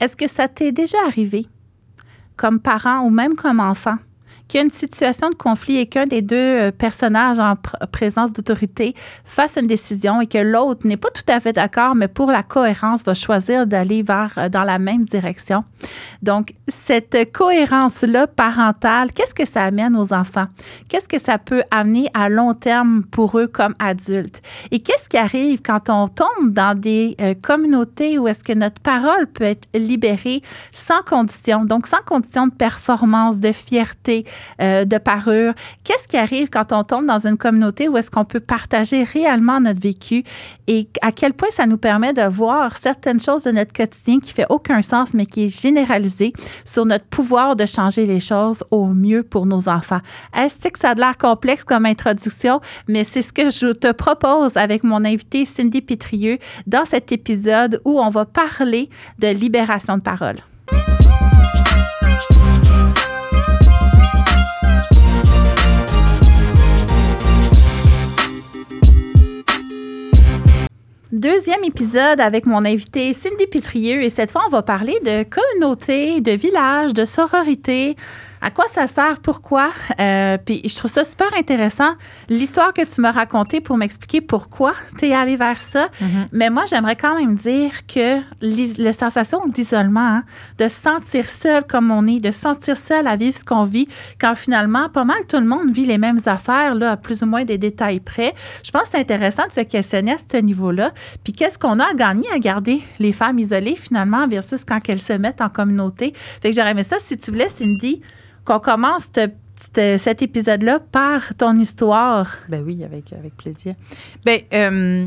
Est-ce que ça t'est déjà arrivé, comme parent ou même comme enfant, qu'il situation de conflit et qu'un des deux euh, personnages en présence d'autorité fasse une décision et que l'autre n'est pas tout à fait d'accord, mais pour la cohérence va choisir d'aller vers euh, dans la même direction. Donc, cette cohérence-là parentale, qu'est-ce que ça amène aux enfants? Qu'est-ce que ça peut amener à long terme pour eux comme adultes? Et qu'est-ce qui arrive quand on tombe dans des euh, communautés où est-ce que notre parole peut être libérée sans condition, donc sans condition de performance, de fierté, euh, de parure. Qu'est-ce qui arrive quand on tombe dans une communauté où est-ce qu'on peut partager réellement notre vécu et à quel point ça nous permet de voir certaines choses de notre quotidien qui fait aucun sens, mais qui est généralisé sur notre pouvoir de changer les choses au mieux pour nos enfants? Est-ce que ça a l'air complexe comme introduction, mais c'est ce que je te propose avec mon invité Cindy Pitrieux dans cet épisode où on va parler de libération de parole. Deuxième épisode avec mon invité Cindy Pitrieux et cette fois on va parler de communauté, de village, de sororité, à quoi ça sert, pourquoi? Euh, puis je trouve ça super intéressant, l'histoire que tu m'as racontée pour m'expliquer pourquoi tu es allé vers ça. Mm-hmm. Mais moi, j'aimerais quand même dire que la sensation d'isolement, hein, de se sentir seul comme on est, de se sentir seul à vivre ce qu'on vit, quand finalement, pas mal tout le monde vit les mêmes affaires, là, à plus ou moins des détails près. Je pense que c'est intéressant de se questionner à ce niveau-là. Puis qu'est-ce qu'on a à gagner à garder les femmes isolées finalement versus quand elles se mettent en communauté? Fait que j'aurais aimé ça, si tu voulais, Cindy, qu'on commence cet épisode-là par ton histoire. Ben oui, avec, avec plaisir. Ben, euh,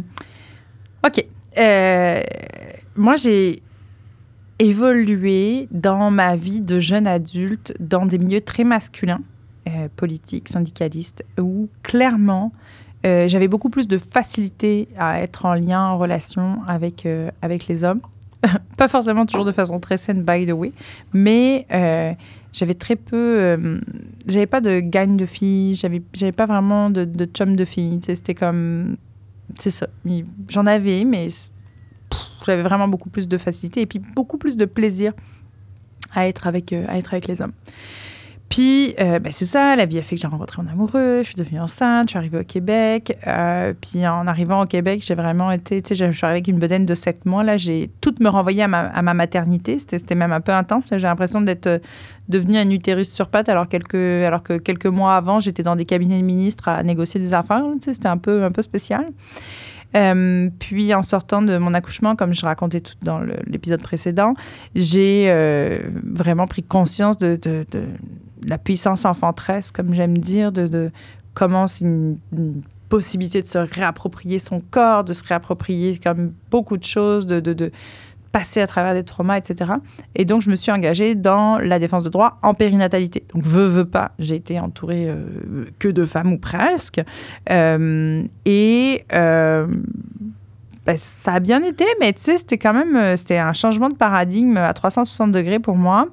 OK. Euh, moi, j'ai évolué dans ma vie de jeune adulte dans des milieux très masculins, euh, politiques, syndicalistes, où clairement, j'avais beaucoup plus de facilité à être en lien, en relation avec, avec les hommes. Pas forcément toujours de façon très saine, by the way, mais j'avais très peu. Euh, j'avais pas de gagne de filles, j'avais, j'avais pas vraiment de, de chum de filles. C'était comme. C'est ça. J'en avais, mais j'avais vraiment beaucoup plus de facilité et puis beaucoup plus de plaisir à être avec, euh, à être avec les hommes. Puis, euh, ben, c'est ça, la vie a fait que j'ai rencontré mon amoureux, je suis devenue enceinte, je suis arrivée au Québec. Euh, puis, en arrivant au Québec, j'ai vraiment été, tu sais, je suis arrivée avec une bedaine de sept mois. Là, j'ai tout me renvoyé à ma, maternité. C'était même un peu intense. J'ai l'impression d'être euh, devenue un utérus sur pattes, alors, quelques, alors que quelques mois avant, j'étais dans des cabinets de ministres à négocier des affaires. Tu sais, c'était un peu, un peu spécial. puis en sortant de mon accouchement, comme je racontais tout dans l'épisode précédent, j'ai vraiment pris conscience de, la puissance enfanteresse, comme j'aime dire, de, comment c'est une, possibilité de se réapproprier son corps, de se réapproprier comme beaucoup de choses, de, de, passer à travers des traumas, etc. Et donc, je me suis engagée dans la défense de droit en périnatalité. Donc, veux, veux pas, j'ai été entourée euh, que de femmes ou presque. Euh, et euh, ben, ça a bien été, mais tu sais, c'était quand même un changement de paradigme à 360 degrés pour moi.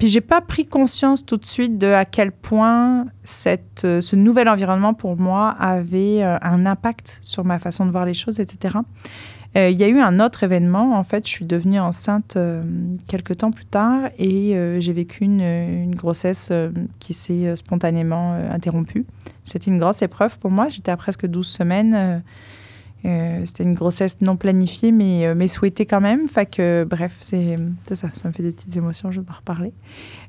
Puis j'ai pas pris conscience tout de suite de à quel point cette, euh, ce nouvel environnement pour moi avait euh, un impact sur ma façon de voir les choses, etc. Euh, il y a eu un autre événement. En fait, je suis devenue enceinte quelques temps plus tard et j'ai vécu une, une grossesse qui s'est spontanément interrompue. C'était une grosse épreuve pour moi. J'étais à presque 12 semaines euh, c'était une grossesse non planifiée, mais, euh, mais souhaitée quand même. Fait bref, c'est ça, ça me fait des petites émotions, je vais en reparler.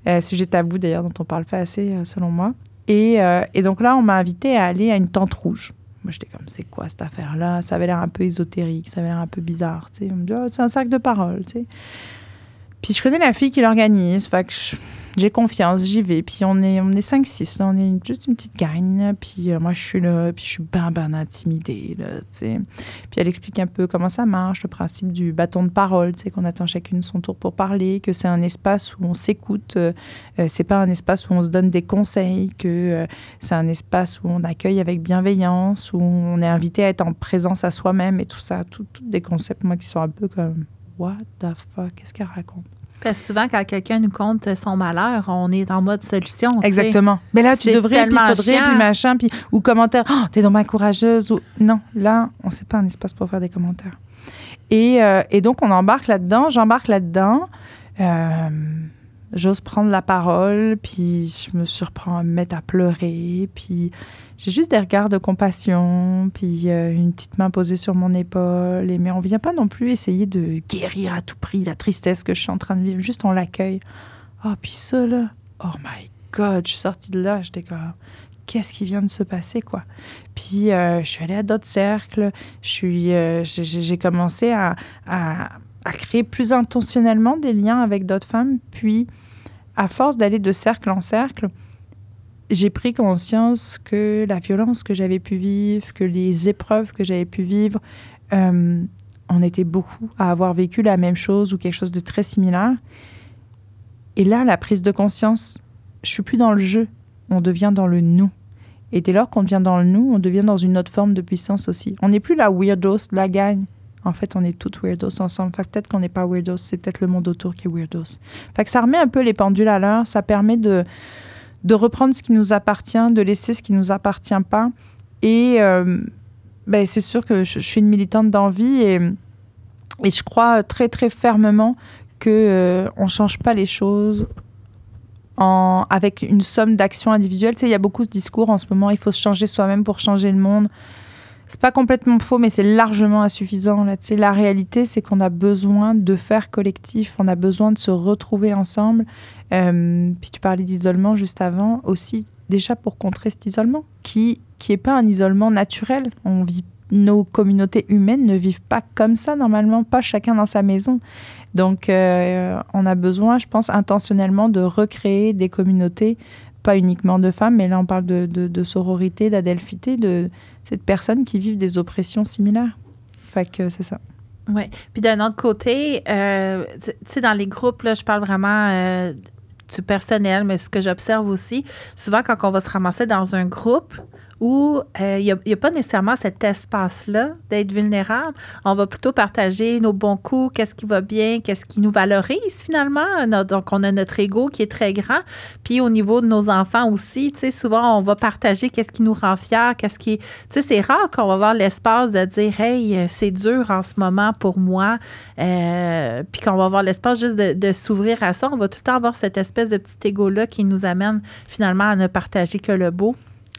Euh, sujet tabou d'ailleurs, dont on parle pas assez, selon moi. Et, et, donc là, on m'a invité à aller à une tente rouge. Moi, j'étais comme, c'est quoi cette affaire-là? Ça avait l'air un peu ésotérique, ça avait l'air un peu bizarre. Tu sais. On me dit, oh, c'est un sac de parole. Puis je connais la fille qui l'organise. Fait j'ai confiance, j'y vais. Puis on est, on est 5-6, on est juste une petite gagne. Puis euh, moi, je suis là, puis je suis ben, ben intimidée, là. Puis elle explique un peu comment ça marche, le principe du bâton de parole, tu qu'on attend chacune son tour pour parler, que c'est un espace où on s'écoute, euh, euh, c'est pas un espace où on se donne des conseils, que c'est un espace où on accueille avec bienveillance, où on est invité à être en présence à soi-même et tout ça. Tous des concepts, moi, qui sont un peu comme « What the fuck? Qu'est-ce qu'elle raconte? » Parce que souvent, quand quelqu'un nous compte son malheur, on est en mode solution. Exactement. Mais là, tu devrais, puis faudrait, puis machin, puis ou commentaire. Oh, t'es donc ma courageuse. Ou... Non, là, on sait pas un espace pour faire des commentaires. Et, euh, et donc, on embarque là-dedans, j'embarque là-dedans. Euh, J'ose prendre la parole, puis je me surprends à me mettre à pleurer, puis j'ai juste des regards de compassion, puis euh, une petite main posée sur mon épaule. Et, mais on vient pas non plus essayer de guérir à tout prix la tristesse que je suis en train de vivre, juste on l'accueille. Oh, puis ça, oh my God, je suis sortie de là, j'étais comme, qu'est-ce qui vient de se passer, quoi? Puis euh, je suis allée à d'autres cercles, je suis, euh, j'ai- commencé à, à créer plus intentionnellement des liens avec d'autres femmes, puis à force d'aller de cercle en cercle, j'ai pris conscience que la violence que j'avais pu vivre, que les épreuves que j'avais pu vivre, euh, on était beaucoup à avoir vécu la même chose ou quelque chose de très similaire. Et là, la prise de conscience, je suis plus dans le jeu, on devient dans le nous. Et dès lors qu'on devient dans le nous, on devient dans une autre forme de puissance aussi. On n'est plus la weirdos la gang. En fait, on est toutes weirdos ensemble. Fait peut-être qu'on n'est pas weirdos, c'est peut-être le monde autour qui est weirdos. Fait ça remet un peu les pendules à l'heure, ça permet de, de reprendre ce qui nous appartient, de laisser ce qui nous appartient pas. Et euh, ben, c'est sûr que je, suis une militante d'envie et, je crois très, très fermement que euh, on change pas les choses avec une somme d'actions individuelles. Tu sais, il y a beaucoup ce discours en ce moment, il faut se changer soi-même pour changer le monde. C'est pas complètement faux, mais c'est largement insuffisant. Là. La réalité, c'est qu'on a besoin de faire collectif, on a besoin de se retrouver ensemble. Euh, puis tu parlais d'isolement juste avant, aussi déjà pour contrer cet isolement, qui qui est pas un isolement naturel. On vit, nos communautés humaines ne vivent pas comme ça normalement, pas chacun dans sa maison. Donc, euh, on a besoin, je pense, intentionnellement de recréer des communautés, pas uniquement de femmes, mais là, on parle de, de, sororité, d'adelphité, de cette personnes qui vivent des oppressions similaires. Fait que c'est ça. Oui. Puis d'un autre côté, euh, tu sais, dans les groupes, là, je parle vraiment euh, du personnel, mais ce que j'observe aussi, souvent quand on va se ramasser dans un groupe où euh, il n'y a, pas nécessairement cet espace-là d'être vulnérable, on va plutôt partager nos bons coups, qu'est-ce qui va bien, qu'est-ce qui nous valorise finalement. Donc, on a notre ego qui est très grand. Puis au niveau de nos enfants aussi, tu souvent, on va partager qu'est-ce qui nous rend fiers, qu'est-ce qui... Tu sais, c'est rare qu'on va avoir l'espace de dire, hey, euh, c'est dur en ce moment pour moi. Euh, puis qu'on va avoir l'espace juste de, de s'ouvrir à ça. On va tout le temps avoir cette espèce de petit ego-là qui nous amène finalement à ne partager que le beau.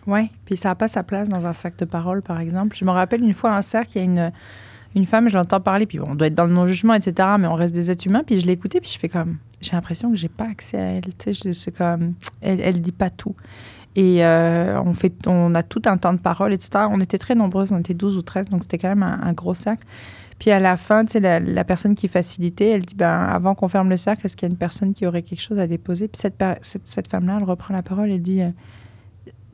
Oui, puis ça n'a pas sa place dans un cercle de parole, par exemple. Je me rappelle une fois un cercle, il y a une, une femme, je l'entends parler, puis bon, on doit être dans le non-jugement, etc., mais on reste des êtres humains, puis je l'ai écoutée, puis je fais comme, j'ai l'impression que j'ai pas accès à elle, tu sais, c'est comme, elle, elle dit pas tout. Et euh, on, fait, on a tout un temps de parole, etc. On était très nombreuses, on était 12 ou 13, donc c'était quand même un, gros cercle. Puis à la fin, tu sais, la, personne qui facilitait, elle dit, ben, avant qu'on ferme le cercle, est-ce qu'il y a une personne qui aurait quelque chose à déposer? Puis cette, cette femme-là, elle reprend la parole, elle dit, euh,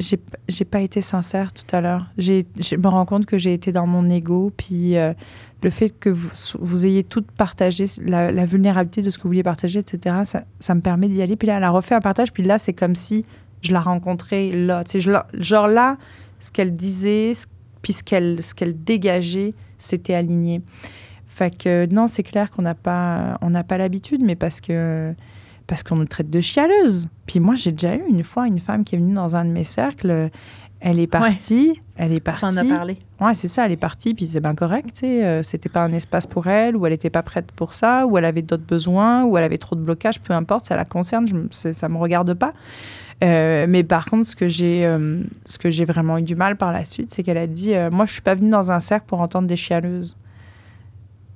j'ai pas été sincère tout à l'heure. Je me rends compte que j'ai été dans mon ego, puis euh, le fait que vous, vous ayez toutes partagé la, vulnérabilité de ce que vous vouliez partager, etc., ça, ça me permet d'y aller. Puis là, elle a refait un partage, puis là, c'est comme si je la rencontrais là. Tu sais, je genre là, ce qu'elle disait, ce- puis ce qu'elle dégageait, c'était aligné. Fait que non, c'est clair qu'on n'a pas, n'a pas l'habitude, mais parce que parce qu'on nous traite de chialeuse. Puis moi, j'ai déjà eu une fois une femme qui est venue dans un de mes cercles. Elle est partie, elle est On partie. en a parlé. Ouais, c'est ça, elle est partie, puis c'est bien correct, tu sais. euh, c'était pas un espace pour elle, ou elle n'était pas prête pour ça, ou elle avait d'autres besoins, ou elle avait trop de blocages, peu importe, ça la concerne, je, ça me regarde pas. Euh, mais par contre, ce que j'ai euh, ce que j'ai vraiment eu du mal par la suite, c'est qu'elle a dit euh, Moi, je suis pas venue dans un cercle pour entendre des chialeuses.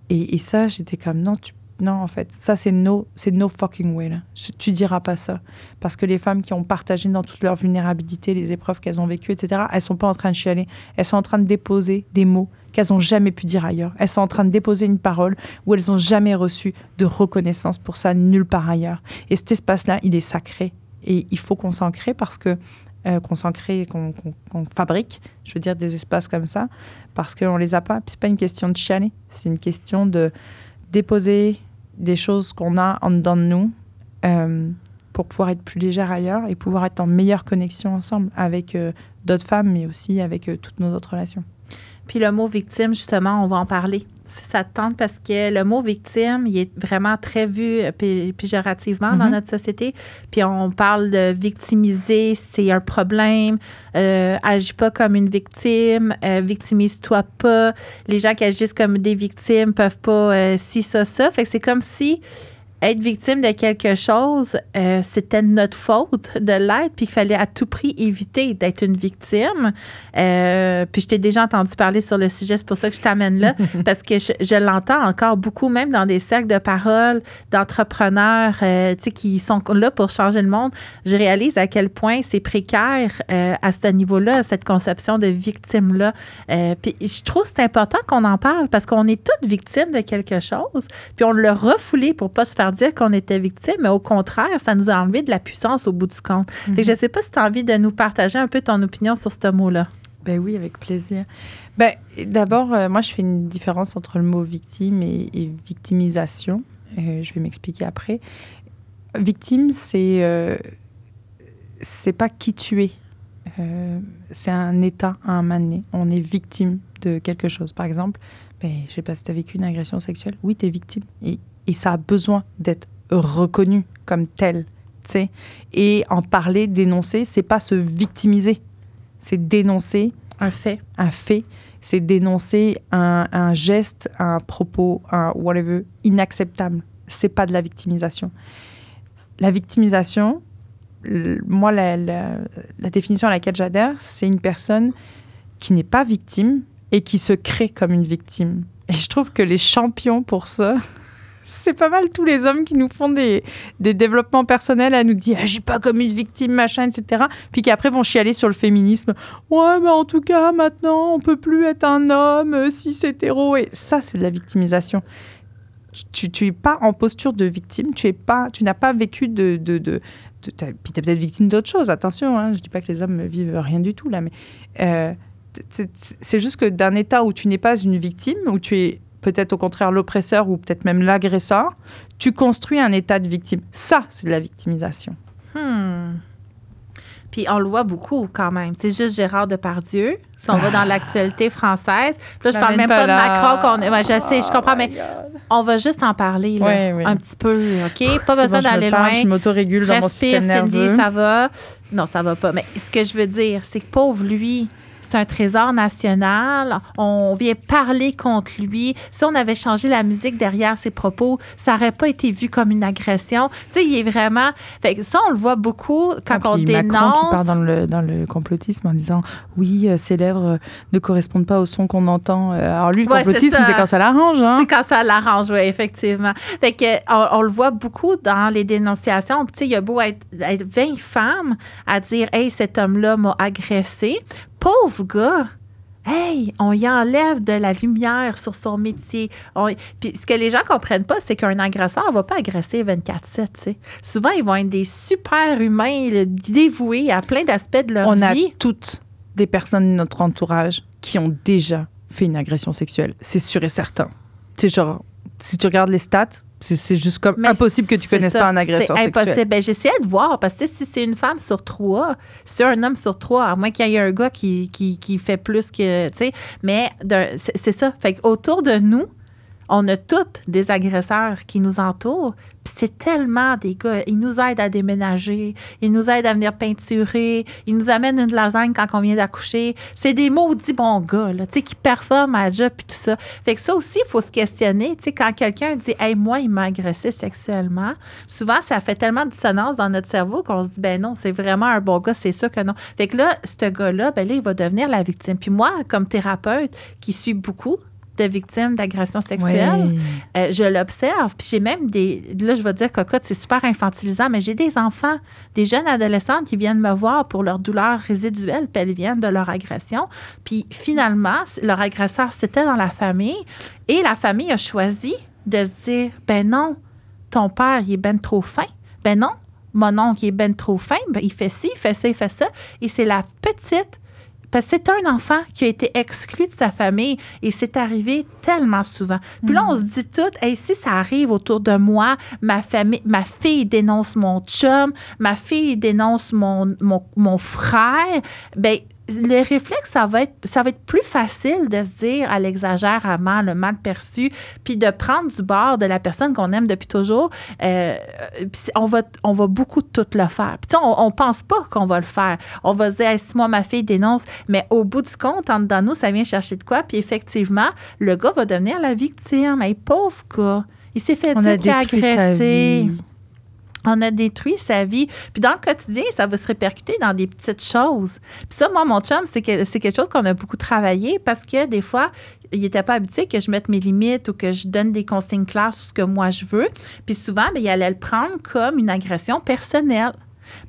Et, et ça, j'étais comme Non, tu, non, en fait, ça, c'est no, no fucking way. Je- tu diras pas ça. Parce que les femmes qui ont partagé dans toute leur vulnérabilité les épreuves qu'elles ont vécues, etc., elles sont pas en train de chialer. Elles sont en train de déposer des mots qu'elles ont jamais pu dire ailleurs. Elles sont en train de déposer une parole où elles ont jamais reçu de reconnaissance pour ça nulle part ailleurs. Et cet espace-là, il est sacré. Et il faut qu'on s'en parce que euh, qu'on s'en qu'on fabrique, je veux dire, des espaces comme ça, parce qu'on les a pas. C'est pas une question de chialer, c'est une question de déposer des choses qu'on a en dedans de nous euh, pour pouvoir être plus légère ailleurs et pouvoir être en meilleure connexion ensemble avec euh, d'autres femmes, mais aussi avec euh, toutes nos autres relations. Puis le mot victime, justement, on va en parler. Ça te tente, parce que le mot victime, il est vraiment très vu euh, péjorativement dans Mhm. notre société. Puis on parle de victimiser, c'est un problème. Euh, agis pas comme une victime, euh, victimise-toi pas. Les gens qui agissent comme des victimes peuvent pas euh, si, ça, ça. Fait que c'est comme si être victime de quelque chose, euh, c'était notre faute de l'être, puis qu'il fallait à tout prix éviter d'être une victime. Euh, puis je t'ai déjà entendu parler sur le sujet, c'est pour ça que je t'amène là, parce que je, je l'entends encore beaucoup, même dans des cercles de parole d'entrepreneurs euh, tu sais, qui sont là pour changer le monde. Je réalise à quel point c'est précaire euh, à ce niveau-là, cette conception de victime-là. Puis je trouve que c'est important qu'on en parle parce qu'on est toutes victimes de quelque chose, puis on l'a refoulé pour pas se faire dire qu'on était victime, mais au contraire, ça nous a enlevé de la puissance au bout du compte. Fait que je sais pas si tu as envie de nous partager un peu ton opinion sur ce mot-là. Ben oui, avec plaisir. Ben, D'abord, euh, moi, je fais une différence entre le mot victime et, et victimisation. Euh, je vais m'expliquer après. Victime, c'est euh, c'est pas qui tu es. C'est un état à un moment donné. On est victime de quelque chose. Par exemple, ben, je sais pas si tu as vécu une agression sexuelle. Oui, tu es victime. Et, et ça a besoin d'être reconnu comme tel. tu sais. Et en parler, dénoncer, c'est pas se victimiser. C'est dénoncer Un fait. un fait, c'est dénoncer un, un geste, un propos, un whatever inacceptable. C'est pas de la victimisation. La victimisation, moi, la, la- la définition à laquelle j'adhère, c'est une personne qui n'est pas victime et qui se crée comme une victime. Et je trouve que les champions pour ça, c'est pas mal tous les hommes qui nous font des, des développements personnels à nous dire agis pas comme une victime, machin, etc. Puis qui après vont chialer sur le féminisme. Ouais, mais en tout cas, maintenant, on peut plus être un homme euh, cis hétéro. Et ça, c'est de la victimisation. Tu, tu, es pas en posture de victime. Tu es pas, tu n'as pas vécu de, de, de, de- puis t'es peut-être victime d'autre chose. Attention, hein, je dis pas que les hommes vivent rien du tout là, mais euh, c'est- c'est c'est juste que d'un état où tu n'es pas une victime, où tu es peut-être au contraire l'oppresseur ou peut-être même l'agresseur, tu construis un état de victime. Ça, c'est de la victimisation. Hmm. Puis on le voit beaucoup quand même. C'est juste Gérard Depardieu. Si on va dans l'actualité française. Puis là, je parle M'amène même pas pas de. Macron. qu'on ouais, je sais, je comprends, mais on va juste en parler là, un petit peu, OK? Pas besoin bon, d'aller parle, loin. Je m'autorégule dans mon Respire, système Cindy, nerveux. ça va? Non, ça va pas. Mais ce que je veux dire, c'est que pauvre lui, c'est un trésor national. On vient parler contre lui. Si on avait changé la musique derrière ses propos, ça n'aurait pas été vu comme une agression. Tu sais, il est vraiment. Fait que ça, on le voit beaucoup quand Ah, on dénonce. Macron qui part dans le, dans le complotisme en disant oui, euh, ces lèvres euh, ne correspondent pas au son qu'on entend. Euh, Alors lui, le Ouais, complotisme, c'est quand ça l'arrange. Hein? C'est quand ça l'arrange, oui, effectivement. Fait que, on, on le voit beaucoup dans les dénonciations. Tu sais, il y a beau être, être 20 femmes à dire Hey, cet homme-là m'a agressé. Pauvre gars! Hey, on y enlève de la lumière sur son métier. On- Puis ce que les gens comprennent pas, c'est qu'un agresseur ne va pas agresser 24-7. tu sais. Souvent, ils vont être des super humains, dévoués à plein d'aspects de leur On a vie. toutes des personnes de notre entourage qui ont déjà fait une agression sexuelle. C'est sûr et certain. C'est genre, si tu regardes les stats, c'est juste comme Mais impossible que tu connaisses ça, pas un agresseur C'est sexuel. impossible. Ben, J'essayais de voir, parce que si c'est une femme sur trois, si c'est un homme sur trois, à moins qu'il y ait un gars qui, qui, qui fait plus que, mais c'est ça. Fait autour de nous, on a toutes des agresseurs qui nous entourent. Puis c'est tellement des gars. Ils nous aident à déménager. Ils nous aident à venir peinturer. Ils nous amènent une lasagne quand on vient d'accoucher. C'est des maudits bons gars, là, tu sais, qui performent à job puis tout ça. Fait que ça aussi, il faut se questionner. Tu sais, quand quelqu'un dit, hey, moi, il m'a agressé sexuellement, souvent, ça fait tellement de dissonance dans notre cerveau qu'on se dit, ben non, c'est vraiment un bon gars, c'est sûr que non. Fait que là, ce gars-là, ben là, il va devenir la victime. Puis moi, comme thérapeute qui suis beaucoup de victimes d'agressions sexuelles, euh, je l'observe. Puis j'ai même des. Là, je vais dire, cocotte, c'est super infantilisant, mais j'ai des enfants, des jeunes adolescentes qui viennent me voir pour leur douleur résiduelle, puis elles viennent de leur agression. Puis finalement, leur agresseur, c'était dans la famille. Et la famille a choisi de se dire ben non, ton père, il est ben trop fin. Ben non, mon oncle, il est ben trop fin. Ben, il fait ci, il fait ça, il fait ça. Et c'est la petite parce que c'est un enfant qui a été exclu de sa famille et c'est arrivé tellement souvent. Puis là, on se dit tout, hey, si ça arrive autour de moi, ma famille, ma fille dénonce mon chum, ma fille dénonce mon, mon, mon frère, ben le réflexe, ça va, être, ça va être plus facile de se dire à l'exagérément, le mal perçu, puis de prendre du bord de la personne qu'on aime depuis toujours. Euh, on, va, on va beaucoup tout le faire. Puis on, on pense pas qu'on va le faire. On va se dire, si moi, ma fille dénonce, mais au bout du compte, en dedans nous, ça vient chercher de quoi? Puis effectivement, le gars va devenir la victime. Mais pauvre gars, il s'est fait dire qu'il a agressé on a détruit sa vie. Puis dans le quotidien, ça va se répercuter dans des petites choses. Puis ça, moi, mon chum, c'est que, c'est quelque chose qu'on a beaucoup travaillé parce que des fois, il n'était pas habitué que je mette mes limites ou que je donne des consignes claires sur ce que moi je veux. Puis souvent, bien, il allait le prendre comme une agression personnelle.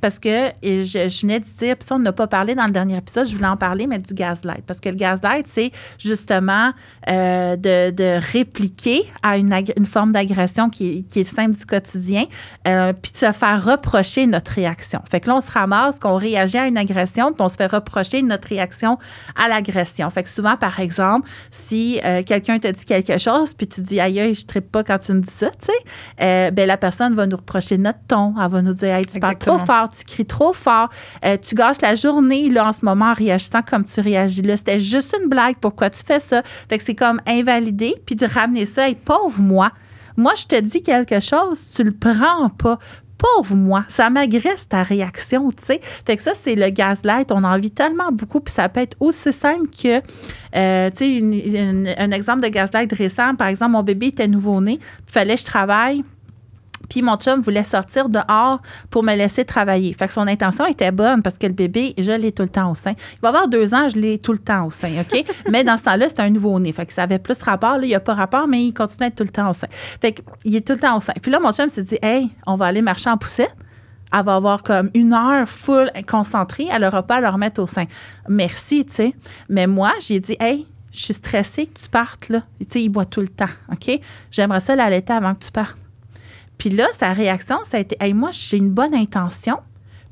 Parce que je, je venais de dire, puis ça, on n'a pas parlé dans le dernier épisode, je voulais en parler, mais du gaslight. Parce que le gaslight, c'est justement euh, de, de, répliquer à une, une forme d'agression qui, qui, est simple du quotidien, euh, puis de se faire reprocher notre réaction. Fait que là, on se ramasse qu'on réagit à une agression, puis on se fait reprocher notre réaction à l'agression. Fait que souvent, par exemple, si euh, quelqu'un te dit quelque chose, puis tu dis, aïe, je ne pas quand tu me dis ça, tu sais, ben, la personne va nous reprocher notre ton. Elle va nous dire, hey, tu parles trop fort tu cries trop fort, euh, tu gâches la journée là, en ce moment en réagissant comme tu réagis là. C'était juste une blague, pourquoi tu fais ça? Fait que c'est comme invalider, puis de ramener ça, et pauvre moi. Moi, je te dis quelque chose, tu le prends pas pauvre moi, ça m'agresse ta réaction, tu. Fait que ça, c'est le gaslight. On en vit tellement beaucoup, puis ça peut être aussi simple que, euh, un exemple de gaslight récent, par exemple, mon bébé était nouveau-né, fallait que je travaille puis mon chum voulait sortir dehors pour me laisser travailler. Fait que son intention était bonne parce que le bébé, je l'ai tout le temps au sein. Il va avoir deux ans, je l'ai tout le temps au sein, OK? mais dans ce temps-là, c'est un nouveau-né. Fait que ça avait plus rapport. Là, il n'y a pas rapport, mais il continue à être tout le temps au sein. Fait qu'il est tout le temps au sein. Puis là, mon chum s'est dit, hey, on va aller marcher en poussette. Elle va avoir comme une heure full concentrée. Elle n'aura pas à le remettre au sein. Merci, tu sais. Mais moi, j'ai dit, hey, je suis stressée que tu partes, là. Tu sais, il boit tout le temps, OK? J'aimerais ça l'allaiter avant que tu partes. Puis là, sa réaction, ça a été Hey, moi, j'ai une bonne intention.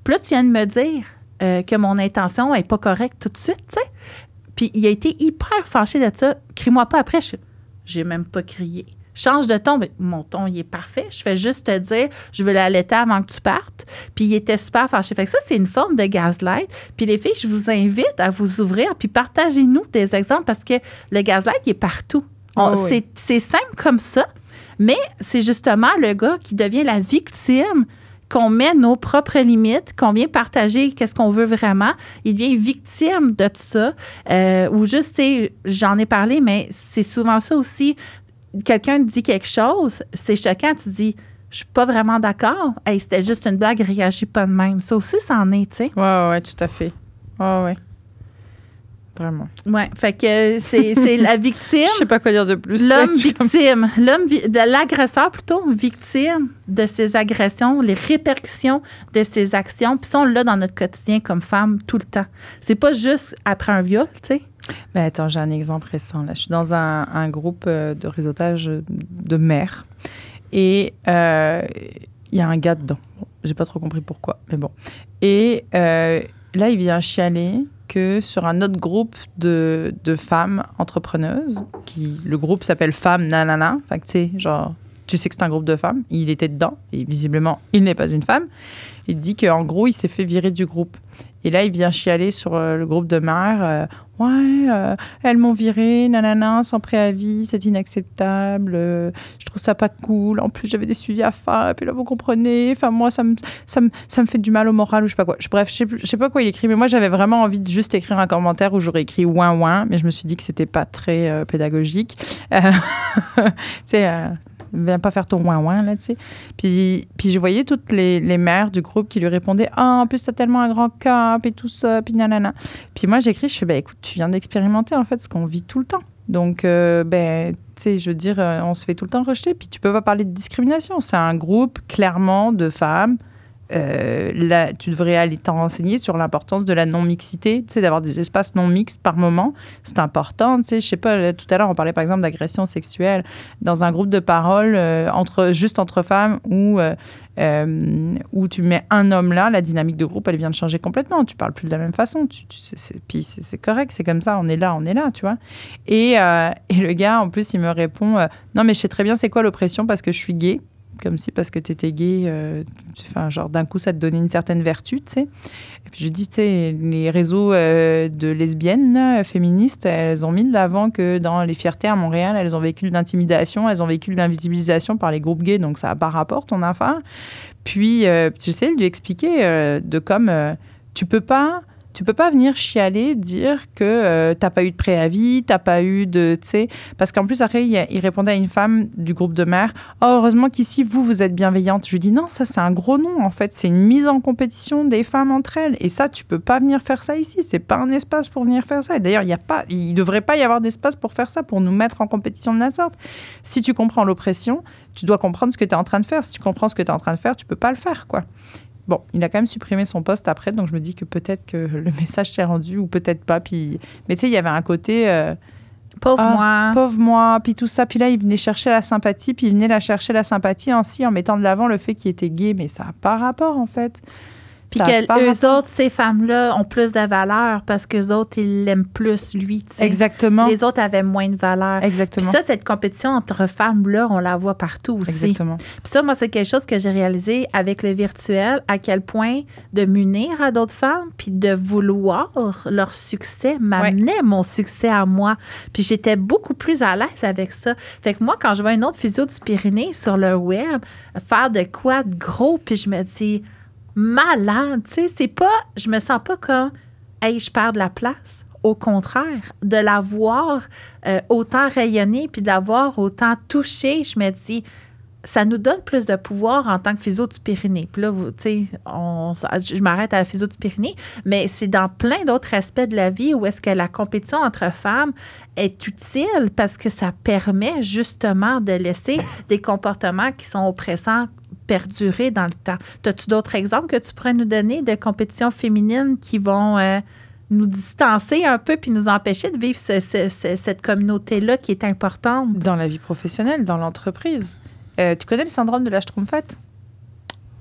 Puis là, tu viens de me dire euh, que mon intention n'est pas correcte tout de suite, tu sais. Puis il a été hyper fâché de ça. Crie-moi pas après. J'ai même pas crié. Change de ton. mon ton, il est parfait. Je fais juste te dire, je veux l'allaiter avant que tu partes. Puis il était super fâché. Fait que ça, c'est une forme de gaslight. Puis les filles, je vous invite à vous ouvrir. Puis partagez-nous des exemples parce que le gaslight, il est partout. Oh c'est simple comme ça. Mais c'est justement le gars qui devient la victime qu'on met nos propres limites, qu'on vient partager qu'est-ce qu'on veut vraiment, il devient victime de tout ça. Euh, ou juste, j'en ai parlé, mais c'est souvent ça aussi. Quelqu'un dit quelque chose, c'est choquant, tu dis, je suis pas vraiment d'accord. Hey, c'était juste une blague, réagis pas de même. Ça aussi, ça en est, tu sais. Ouais, ouais, tout à fait. Ouais, ouais. Vraiment. Oui, fait que c'est la victime. Je sais pas quoi dire de plus. L'homme victime. L'homme, de l'agresseur plutôt, victime de ses agressions, les répercussions de ses actions. Puis ça, on l'a dans notre quotidien comme femme tout le temps. C'est pas juste après un viol, tu sais. Ben attends, j'ai un exemple récent. Là. Je suis dans un, un groupe euh, de réseautage de mères et euh, il y a un gars dedans. j'ai pas trop compris pourquoi, mais bon. Et euh, là, il vient chialer que sur un autre groupe de, de femmes entrepreneuses, qui, le groupe s'appelle Femmes Nanana, fait tu sais, genre, tu sais que c'est un groupe de femmes, il était dedans, et visiblement, il n'est pas une femme. Il dit qu'en gros, il s'est fait virer du groupe. Et là, il vient chialer sur euh, le groupe de mères. Euh, ouais, euh, elles m'ont viré, nanana, sans préavis, c'est inacceptable. je trouve ça pas cool. En plus, j'avais des suivis à faire. Et puis là, vous comprenez. Enfin, moi, ça me, ça me, ça me fait du mal au moral ou je sais pas quoi. bref, je sais, je sais pas quoi il écrit, mais moi, j'avais vraiment envie de juste écrire un commentaire où j'aurais écrit ouin ouin, mais je me suis dit que c'était pas très pédagogique. c'est viens pas faire ton ouin-ouin, là, tu sais. Puis, puis je voyais toutes les, les mères du groupe qui lui répondaient Ah, en plus, t'as tellement un grand cap et tout ça, puis nanana. Puis moi, j'écris, je fais Ben écoute, tu viens d'expérimenter, en fait, ce qu'on vit tout le temps. Donc, euh, ben, tu sais, je veux dire, euh, on se fait tout le temps rejeter. Puis tu peux pas parler de discrimination. C'est un groupe, clairement, de femmes euh, tu devrais aller t'en renseigner sur l'importance de la non-mixité, tu sais, d'avoir des espaces non mixtes par moment. C'est important, tu sais. Je sais pas, tout à l'heure, on parlait par exemple d'agression sexuelle dans un groupe de parole euh, entre, juste entre femmes où, euh, où tu mets un homme là, la dynamique de groupe, elle vient de changer complètement. Tu parles plus de la même façon. Tu, puis c'est correct, c'est comme ça, on est là, on est là, tu vois. Et, et le gars, en plus, il me répond Non, mais je sais très bien c'est quoi l'oppression parce que je suis gay. Comme si parce que tu étais gay, euh, enfin, genre d'un coup ça te donnait une certaine vertu, tu sais. Je dis, tu sais, les réseaux euh, de lesbiennes féministes, elles ont mis de l'avant que dans les fiertés à Montréal, elles ont vécu d'intimidation, elles ont vécu d'invisibilisation par les groupes gays, donc ça n'a pas rapport ton affaire. Puis euh, j'essaie de lui expliquer euh, de comme tu peux pas tu peux pas venir chialer, dire que euh, t'as pas eu de préavis, t'as pas eu de, tu sais, parce qu'en plus après il, répondait à une femme du groupe de mères, oh heureusement qu'ici vous vous êtes bienveillante. Je lui dis non, ça c'est un gros nom en fait, c'est une mise en compétition des femmes entre elles, et ça tu peux pas venir faire ça ici, c'est pas un espace pour venir faire ça. Et d'ailleurs il y a pas, il devrait pas y avoir d'espace pour faire ça, pour nous mettre en compétition de la sorte. Si tu comprends l'oppression, tu dois comprendre ce que tu es en train de faire. Si tu comprends ce que tu es en train de faire, tu peux pas le faire quoi. Bon, il a quand même supprimé son poste après, donc je me dis que peut-être que le message s'est rendu ou peut-être pas. Puis... Mais tu sais, il y avait un côté. Euh, pauvre ah, moi. Pauvre moi, puis tout ça. Puis là, il venait chercher la sympathie, puis il venait la chercher la sympathie ainsi en mettant de l'avant le fait qu'il était gay. Mais ça n'a pas rapport, en fait. Puis que eux autres, ces femmes-là, ont plus de valeur parce que les autres, ils l'aiment plus, lui. Exactement. Les autres avaient moins de valeur. Exactement. Puis ça, cette compétition entre femmes-là, on la voit partout aussi. Exactement. Puis ça, moi, c'est quelque chose que j'ai réalisé avec le virtuel, à quel point de m'unir à d'autres femmes, puis de vouloir leur succès m'amenait mon succès à moi. Puis j'étais beaucoup plus à l'aise avec ça. Fait que moi, quand je vois une autre physio du Pyrénées sur le web faire de quoi de gros, puis je me dis malade. Tu sais, c'est pas, je me sens pas comme, hey, je perds de la place. Au contraire, de la voir euh, autant rayonner puis de la voir autant toucher, je me dis, ça nous donne plus de pouvoir en tant que physio du Pyrénées. Puis là, tu sais, je m'arrête à la physio du Pyrénées, mais c'est dans plein d'autres aspects de la vie où est-ce que la compétition entre femmes est utile parce que ça permet justement de laisser des comportements qui sont oppressants perdurer dans le temps. As-tu d'autres exemples que tu pourrais nous donner de compétitions féminines qui vont euh, nous distancer un peu puis nous empêcher de vivre cette communauté-là qui est importante? Dans la vie professionnelle, dans l'entreprise. Euh, tu connais le syndrome de la Schtroumpfette?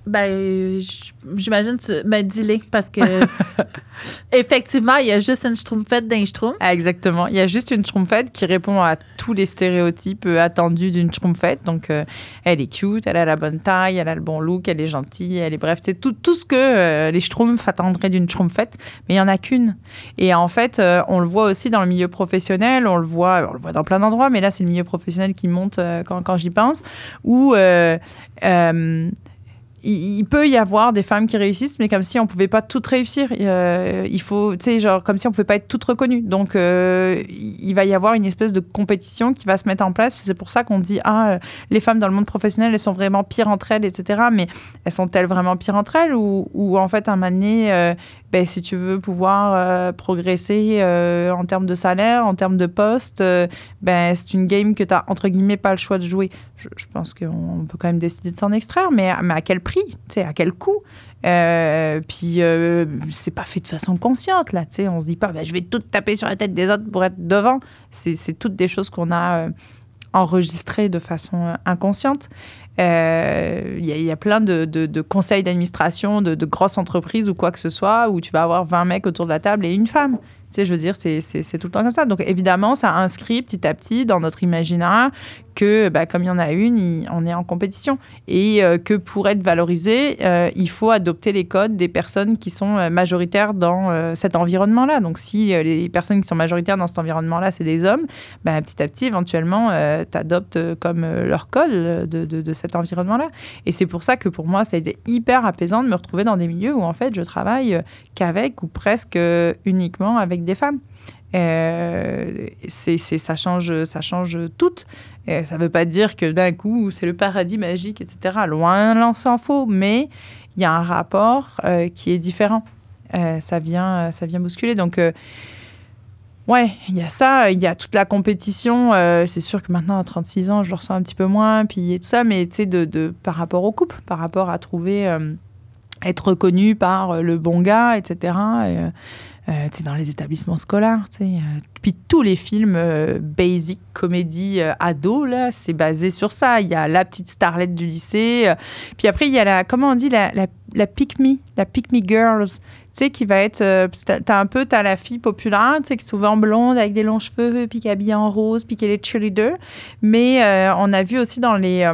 Ben, j'imagine, tu... ben, dis-le, parce que effectivement, il y a juste une schtroumpfette d'un schtroumpf. Exactement. Il y a juste une schtroumpfette qui répond à tous les stéréotypes euh, attendus d'une schtroumpfette. Donc, euh, elle est cute, elle a la bonne taille, elle a le bon look, elle est gentille, elle est bref, c'est tout, tout ce que euh, les schtroumpfs attendraient d'une schtroumpfette, mais il n'y en a qu'une. Et en fait, on le voit aussi dans le milieu professionnel, on le voit, on le voit dans plein d'endroits, mais là, c'est le milieu professionnel qui monte quand, quand j'y pense, où il, peut y avoir des femmes qui réussissent, mais comme si on pouvait pas toutes réussir. Euh, il faut, tu sais, genre comme si on pouvait pas être toutes reconnues. Donc, euh, il va y avoir une espèce de compétition qui va se mettre en place. C'est pour ça qu'on dit ah, euh, les femmes dans le monde professionnel, elles sont vraiment pires entre elles, etc. Mais elles sont-elles vraiment pires entre elles ou, ou en fait, un moment donné, ben, si tu veux pouvoir euh, progresser euh, en termes de salaire, en termes de poste, euh, ben, c'est une game que tu as, entre guillemets, pas le choix de jouer. Je, pense qu'on peut quand même décider de s'en extraire, mais, mais à quel prix? À quel coût? Puis c'est pas fait de façon consciente là, tu on se dit pas ben, je vais tout taper sur la tête des autres pour être devant. C'est toutes des choses qu'on a enregistrées de façon inconsciente. Il euh, y, a plein de, conseils d'administration de, de, grosses entreprises ou quoi que ce soit où tu vas avoir 20 mecs autour de la table et une femme. Sais, je veux dire, c'est tout le temps comme ça. Donc, évidemment, ça inscrit petit à petit dans notre imaginaire que, bah, comme il y en a une, on est en compétition. Et euh, que pour être valorisé, euh, il faut adopter les codes des personnes qui sont euh, majoritaires dans cet environnement-là. Donc, si les personnes qui sont majoritaires dans cet environnement-là, c'est des hommes, bah, petit à petit, éventuellement, tu adoptes comme leur code de, de, de cet environnement-là. Et c'est pour ça que pour moi, ça a été hyper apaisant de me retrouver dans des milieux où, en fait, je travaille qu'avec ou presque uniquement avec des femmes. Euh, c'est, ça, change, ça change tout. Et ça ne veut pas dire que d'un coup, c'est le paradis magique, etc. Loin l'en s'en faut, mais il y a un rapport euh, qui est différent. Euh, ça, vient, ça vient bousculer. Donc, ouais, il y a ça. Il y a toute la compétition. c'est sûr que maintenant, à 36 ans, je le ressens un petit peu moins. Puis tout ça, mais tu sais, de, par rapport au couple, par rapport à trouver, être reconnu par le bon gars, etc. Et, euh, dans les établissements scolaires. Euh, puis tous les films euh, basic comédie ado, là, c'est basé sur ça. Il y a la petite starlette du lycée. puis après, il y a la, comment on dit, la, la, la pick me, la pick me girls. Tu sais, qui va être. t'as un peu, t'as la fille populaire, tu sais, qui est souvent blonde avec des longs cheveux, puis qui est habillée en rose, puis qui est cheerleader. Mais on a vu aussi dans les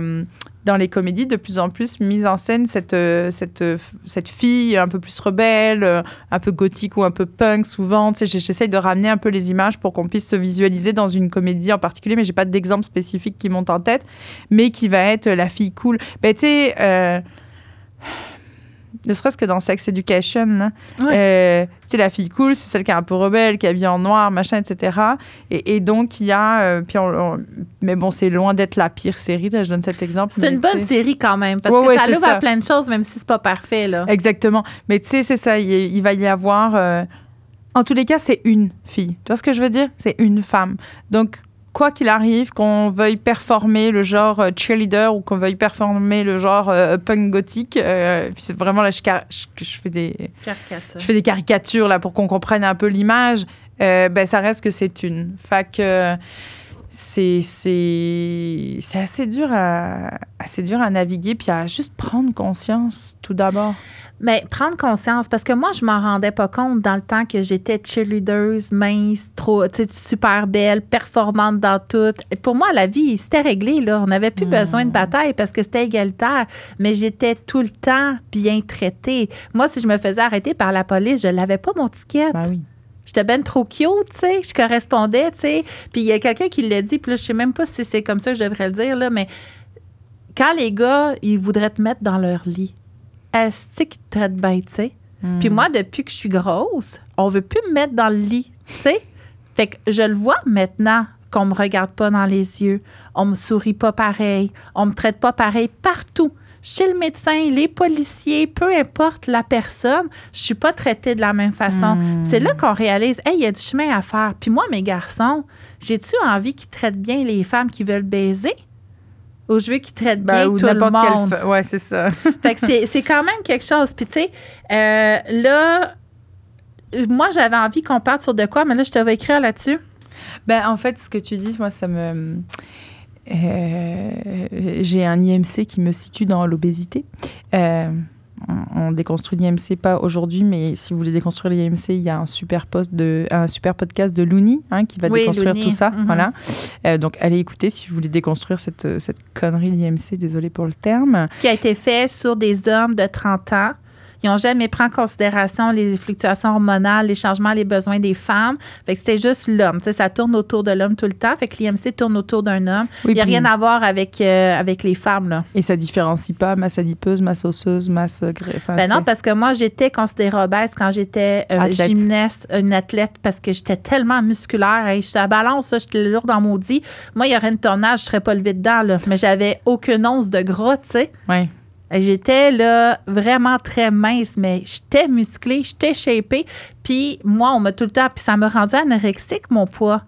dans les comédies, de plus en plus mise en scène cette, euh, cette, euh, cette fille un peu plus rebelle, euh, un peu gothique ou un peu punk souvent. Tu sais, j'essaye de ramener un peu les images pour qu'on puisse se visualiser dans une comédie en particulier, mais j'ai pas d'exemple spécifique qui monte en tête, mais qui va être la fille cool. Ben, tu sais, ne serait-ce que dans Sex Education, là, euh, tu sais, la fille cool, c'est celle qui est un peu rebelle, qui est habillée en noir, machin, etc. Et, et donc, il y a. euh, puis on- on- mais bon, c'est loin d'être la pire série, là, je donne cet exemple. C'est une bonne série quand même, parce Ouais, que ouais, ça c'est ouvre ça. à plein de choses, même si c'est pas parfait. Là. Exactement. Mais tu sais, c'est ça. Il, il va y avoir. euh, en tous les cas, c'est une fille. Tu vois ce que je veux dire? C'est une femme. Donc, quoi qu'il arrive, qu'on veuille performer le genre euh, cheerleader ou qu'on veuille performer le genre euh, punk gothique, euh, c'est vraiment là, je, je, je fais des, je fais des caricatures là pour qu'on comprenne un peu l'image. Euh, ben, ça reste que c'est une. Fait que c'est assez dur à assez dur à naviguer puis à juste prendre conscience tout d'abord. Mais prendre conscience, parce que moi, je m'en rendais pas compte dans le temps que j'étais cheerleader, mince, trop, super belle, performante dans tout. Et Pour moi, la vie, c'était réglé, là. On n'avait plus Hmm. besoin de bataille parce que c'était égalitaire. Mais j'étais tout le temps bien traitée. Moi, si je me faisais arrêter par la police, je l'avais pas mon ticket. Ben oui. J'étais ben trop cute, tu sais. Je correspondais, tu sais. Puis il y a quelqu'un qui l'a dit, puis là, je sais même pas si c'est comme ça que je devrais le dire, là, mais quand les gars, ils voudraient te mettre dans leur lit, est-ce qu'ils te traitent bien, tu sais? Hmm. Puis moi, depuis que je suis grosse, on veut plus me mettre dans le lit, tu sais? Fait que je le vois maintenant qu'on me regarde pas dans les yeux, on me sourit pas pareil, on me traite pas pareil partout. Chez le médecin, les policiers, peu importe la personne, je suis pas traitée de la même façon. Hmm. C'est là qu'on réalise, hey, il y a du chemin à faire. Puis moi, mes garçons, j'ai-tu envie qu'ils traitent bien les femmes qui veulent baiser? Ou je veux qu'ils traitent bien Ben, ou tout le monde? quelle. fa- Ouais, c'est ça. Fait que c'est, c'est quand même quelque chose. Puis, tu sais, euh, là, moi, j'avais envie qu'on parte sur de quoi, mais là, je te vais écrire là-dessus. Ben, en fait, ce que tu dis, moi, ça me. Euh, J'ai un IMC qui me situe dans l'obésité. Euh, on, on déconstruit l'IMC pas aujourd'hui, mais si vous voulez déconstruire l'IMC, il y a un super, post de, un super podcast de Looney hein, qui va Oui, déconstruire Looney. tout ça. Mhm. Voilà. Euh, donc, allez écouter si vous voulez déconstruire cette, cette connerie d'IMC. Désolé pour le terme. Qui a été fait sur des hommes de 30 ans. Ils n'ont jamais pris en considération les fluctuations hormonales, les changements, les besoins des femmes. Fait que c'était juste l'homme. Tu sais, ça tourne autour de l'homme tout le temps. Fait que l'IMC tourne autour d'un homme. Oui, Il n'y a rien à voir avec, euh, avec les femmes, là. Et ça différencie pas masse adipeuse, masse osseuse, masse greffe. Ben non, parce que moi, j'étais considérée obèse quand j'étais euh, gymnaste, une athlète, parce que j'étais tellement musculaire. Hey, j'étais à balance, j'étais lourde en maudit. Moi, il y aurait une tournage, je serais pas levée dedans, là. Mais j'avais aucune once de gras, tu sais. Ouais. J'étais là vraiment très mince, mais j'étais musclée, j'étais shapée. Puis moi, on m'a tout le temps, puis ça m'a rendu anorexique, mon poids.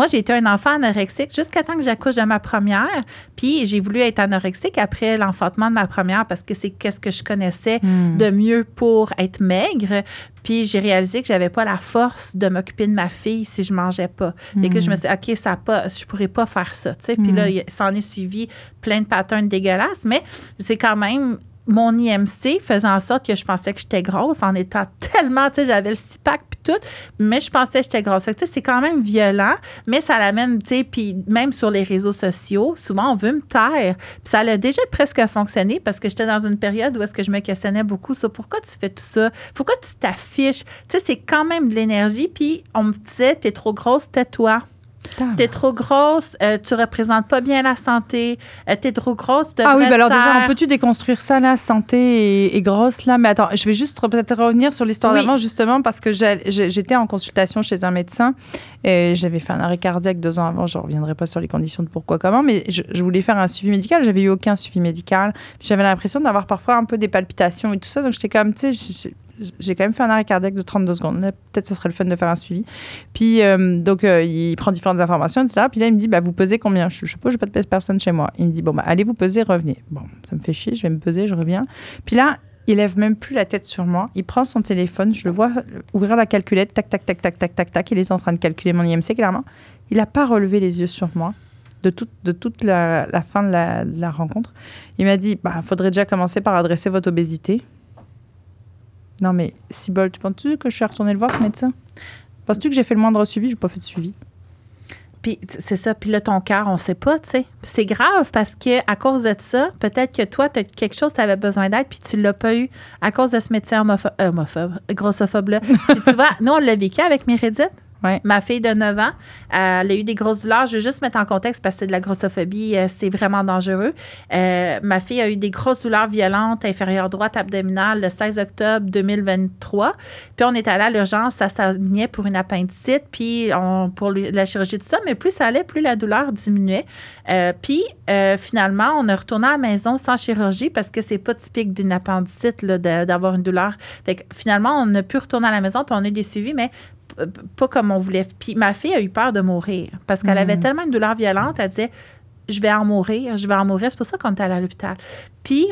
Moi, j'ai été un enfant anorexique jusqu'à temps que j'accouche de ma première. Puis j'ai voulu être anorexique après l'enfantement de ma première parce que c'est qu'est-ce que je connaissais Hmm. de mieux pour être maigre. Puis j'ai réalisé que j'avais pas la force de m'occuper de ma fille si je mangeais pas. Et que je me suis dit, OK, ça pas, je pourrais pas faire ça. Puis là, il s'en est suivi plein de patterns dégueulasses, mais c'est quand même mon IMC faisait en sorte que je pensais que j'étais grosse en étant tellement, tu sais, j'avais le six-pack puis tout, mais je pensais que j'étais grosse. Tu sais, c'est quand même violent, mais ça l'amène, tu sais, puis même sur les réseaux sociaux, souvent on veut me taire. Puis ça a déjà presque fonctionné parce que j'étais dans une période où est-ce que je me questionnais beaucoup sur pourquoi tu fais tout ça, pourquoi tu t'affiches? Tu sais, c'est quand même de l'énergie, puis on me disait, t'es trop grosse, tais-toi. T'es trop grosse, euh, tu représentes pas bien la santé, euh, t'es trop grosse, Ah oui, bah alors déjà, on peut-tu déconstruire ça, là, santé et, et grosse, là? Mais attends, je vais juste re- peut-être revenir sur l'histoire Oui. d'avant, justement, parce que j'étais en consultation chez un médecin. et J'avais fait un arrêt cardiaque deux ans avant. Je ne reviendrai pas sur les conditions de pourquoi, comment, mais je, je voulais faire un suivi médical. J'avais eu aucun suivi médical. J'avais l'impression d'avoir parfois un peu des palpitations et tout ça. Donc j'étais comme, tu sais, j'ai- j'ai quand même fait un arrêt cardiaque de 32 secondes. Peut-être ça serait le fun de faire un suivi. Puis, euh, donc, euh, il prend différentes informations, etc. Puis là, il me dit, bah, vous pesez combien? Je ne sais pas, je n'ai pas de personne chez moi. Il me dit, bon, bah, allez vous peser, revenez. Bon, ça me fait chier, je vais me peser, je reviens. Puis là, il lève même plus la tête sur moi. Il prend son téléphone, je le vois ouvrir la calculette, tac, tac, tac, tac, tac, tac, tac. Il est en train de calculer mon IMC, clairement. Il n'a pas relevé les yeux sur moi de, toute de toute la, la fin de la, de la rencontre. Il m'a dit, bah, faudrait déjà commencer par adresser votre obésité. Non, mais Cybole, tu penses-tu que je suis retournée le voir, ce médecin? Penses-tu que j'ai fait le moindre suivi? Je n'ai pas fait de suivi. Puis c'est ça. Puis là, ton cœur, on sait pas, tu sais. C'est grave parce que à cause de ça, peut-être que toi, tu as quelque chose, tu avais besoin d'aide, puis tu l'as pas eu à cause de ce métier homophobe, homophobe grossophobe-là. puis tu vois, nous, on l'a vécu avec Mérédith. Ma fille de 9 ans, elle a eu des grosses douleurs. Je vais juste mettre en contexte parce que c'est de la grossophobie, euh, c'est vraiment dangereux. Euh, ma fille a eu des grosses douleurs violentes inférieure droite abdominale le 16 octobre 2023. Puis on est allé à l'urgence, ça s'alignait pour une appendicite, puis on, pour la chirurgie de ça. Mais plus ça allait, plus la douleur diminuait. Euh, puis finalement, on est retourné à la maison sans chirurgie parce que c'est pas typique d'une appendicite d'avoir une douleur. Finalement, on a pu retourner à la maison, puis on a eu des suivis, mais pas comme on voulait. Puis ma fille a eu peur de mourir parce qu'elle avait tellement une douleur violente, elle disait Je vais en mourir, je vais en mourir. C'est pour ça qu'on est allé à l'hôpital. Puis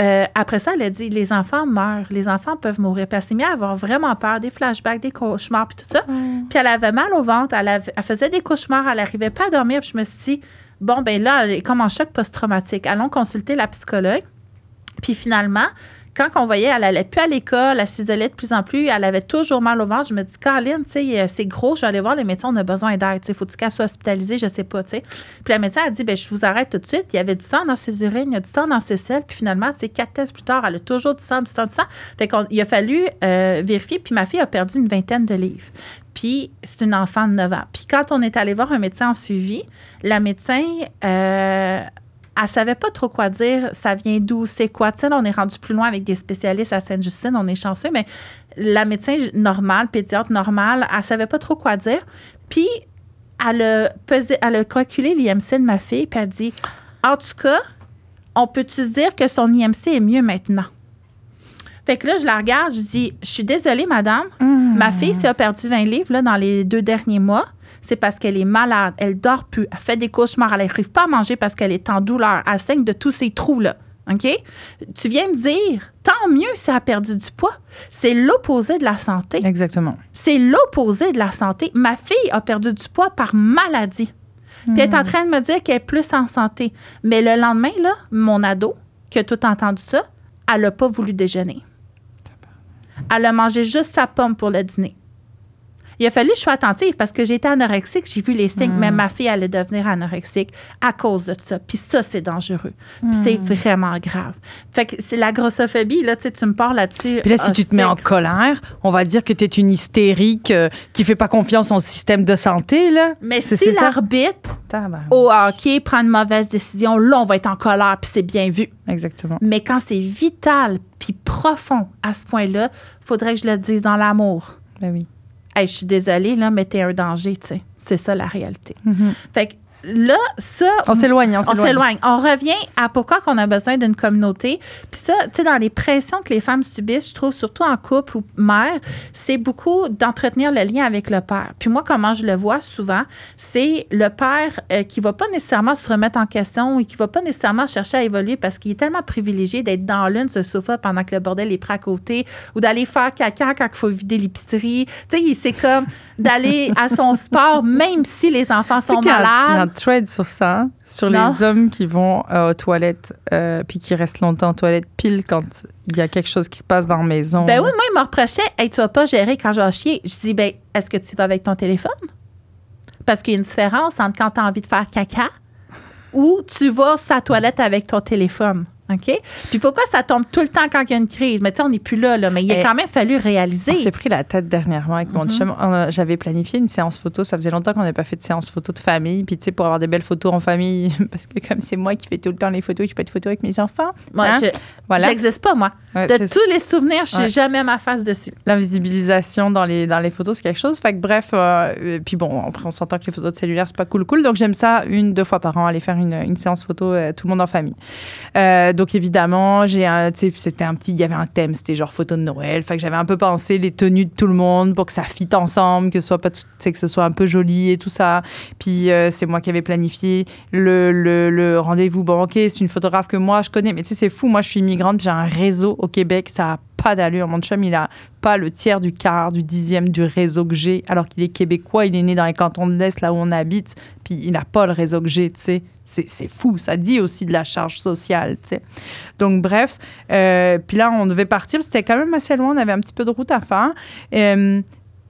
euh, après ça, elle a dit Les enfants meurent, les enfants peuvent mourir. Puis elle s'est mise à avoir vraiment peur, des flashbacks, des cauchemars, puis tout ça. Puis elle avait mal au ventre, elle, avait- elle faisait des cauchemars, elle n'arrivait pas à dormir. Puis je me suis dit Bon, ben là, elle est comme en choc post-traumatique. Allons consulter la psychologue. Puis finalement, quand on voyait, elle allait plus à l'école, elle s'isolait de plus en plus, elle avait toujours mal au ventre. Je me dis, Caroline, euh, c'est gros, je vais aller voir le médecin, on a besoin d'aide. Tu faut-tu qu'elle soit hospitalisée, je sais pas. Puis la médecin a dit, ben je vous arrête tout de suite. Il y avait du sang dans ses urines, il y a du sang dans ses selles. Puis finalement, quatre tests plus tard, elle a toujours du sang, du sang, du sang. Fait qu'il a fallu euh, vérifier. Puis ma fille a perdu une vingtaine de livres. Puis c'est une enfant de 9 ans. Puis quand on est allé voir un médecin en suivi, la médecin, euh, elle savait pas trop quoi dire. Ça vient d'où, c'est quoi? Tu sais, on est rendu plus loin avec des spécialistes à Sainte-Justine, on est chanceux, mais la médecin normale, pédiatre normale, elle savait pas trop quoi dire. Puis elle a, pesé, elle a calculé l'IMC de ma fille, puis elle a dit En tout cas, on peut-tu se dire que son IMC est mieux maintenant? Fait que là, je la regarde, je dis Je suis désolée, madame. Ma fille, elle a perdu 20 livres là, dans les deux derniers mois, c'est parce qu'elle est malade. Elle dort plus. Elle fait des cauchemars. Elle n'arrive pas à manger parce qu'elle est en douleur. Elle saigne de tous ces trous là. OK? Tu viens me dire, tant mieux si elle a perdu du poids. C'est l'opposé de la santé. Exactement. C'est l'opposé de la santé. Ma fille a perdu du poids par maladie. Puis elle est en train de me dire qu'elle est plus en santé. Mais le lendemain, là, mon ado, qui a tout entendu ça, elle n'a pas voulu déjeuner. Elle a mangé juste sa pomme pour le dîner. Il a fallu que je sois attentive parce que j'étais anorexique, j'ai vu les signes, mais ma fille allait devenir anorexique à cause de ça. Puis ça, c'est dangereux. Puis c'est vraiment grave. Fait que c'est la grossophobie, là, tu sais, tu me parles là-dessus. Puis là, si tu te mets en colère, on va dire que tu es une hystérique euh, qui fait pas confiance au système de santé, là. Mais C'est- si l'arbitre au hockey prend une mauvaise décision, là, on va être en colère, puis c'est bien vu. Exactement. Mais quand c'est vital puis profond à ce point-là, faudrait que je le dise dans l'amour. Ben oui. Hey, je suis désolée, là, mais t'es un danger, tu sais. C'est ça la réalité. Mhm. Fait que là, ça. On s'éloigne, on On s'éloigne. On revient à pourquoi qu'on a besoin d'une communauté. Puis ça, tu sais, dans les pressions que les femmes subissent, je trouve, surtout en couple ou mère, c'est beaucoup d'entretenir le lien avec le père. Puis moi, comment je le vois souvent, c'est le père euh, qui va pas nécessairement se remettre en question et qui va pas nécessairement chercher à évoluer parce qu'il est tellement privilégié d'être dans l'une le sofa pendant que le bordel est prêt à côté ou d'aller faire caca quand il faut vider l'épicerie. Tu sais, c'est comme d'aller à son sport même si les enfants sont un- Il y a malades. un thread sur ça, sur Non. les hommes qui vont euh, aux toilettes euh, puis qui restent longtemps aux toilettes pile quand il y a quelque chose qui se passe dans la maison. Ben oui, moi, il me reprochait Hey, tu vas pas gérer quand je vais chier. Je dis Ben, est-ce que tu vas avec ton téléphone? Parce qu'il y a une différence entre quand tu as envie de faire caca ou tu vas sur la toilette avec ton téléphone. OK? Puis pourquoi ça tombe tout le temps quand il y a une crise? Mais tu sais, on n'est plus là, là. Mais il a Eh, quand même fallu réaliser. On s'est pris la tête dernièrement avec mon Mhm. chum. J'avais planifié une séance photo. Ça faisait longtemps qu'on n'avait pas fait de séance photo de famille. Puis, tu sais, pour avoir des belles photos en famille, parce que comme c'est moi qui fais tout le temps les photos, je fais pas de photos avec mes enfants. Moi, Hein? je Voilà. j'existe pas, moi. Ouais, De tous les souvenirs, je n'ai Ouais. jamais ma face dessus. L'invisibilisation dans les, dans les photos, c'est quelque chose. Fait que bref, euh, euh, puis bon, après, on s'entend que les photos de cellulaire, c'est pas cool, cool. Donc, j'aime ça une, deux fois par an, aller faire une, une séance photo, euh, tout le monde en famille. Euh, donc, évidemment, j'ai c'était un petit, il y avait un thème, c'était genre photo de Noël. Fait que j'avais un peu pensé les tenues de tout le monde pour que ça fitte ensemble, que ce soit pas, que ce soit un peu joli et tout ça. Puis, euh, c'est moi qui avais planifié le, le, rendez-vous. Ok, c'est une photographe que moi, je connais, mais tu sais, c'est fou. Moi, je suis immigrante, j'ai un réseau au Québec, ça a pas d'allure. Mon chum, il a pas le tiers du quart, du dixième du réseau que j'ai, alors qu'il est québécois, il est né dans les cantons de l'Est, là où on habite, puis il n'a pas le réseau que j'ai, tu sais. C'est fou, ça dit aussi de la charge sociale, tu sais. Donc, bref, euh, puis là, on devait partir, c'était quand même assez loin, on avait un petit peu de route à faire. Euh,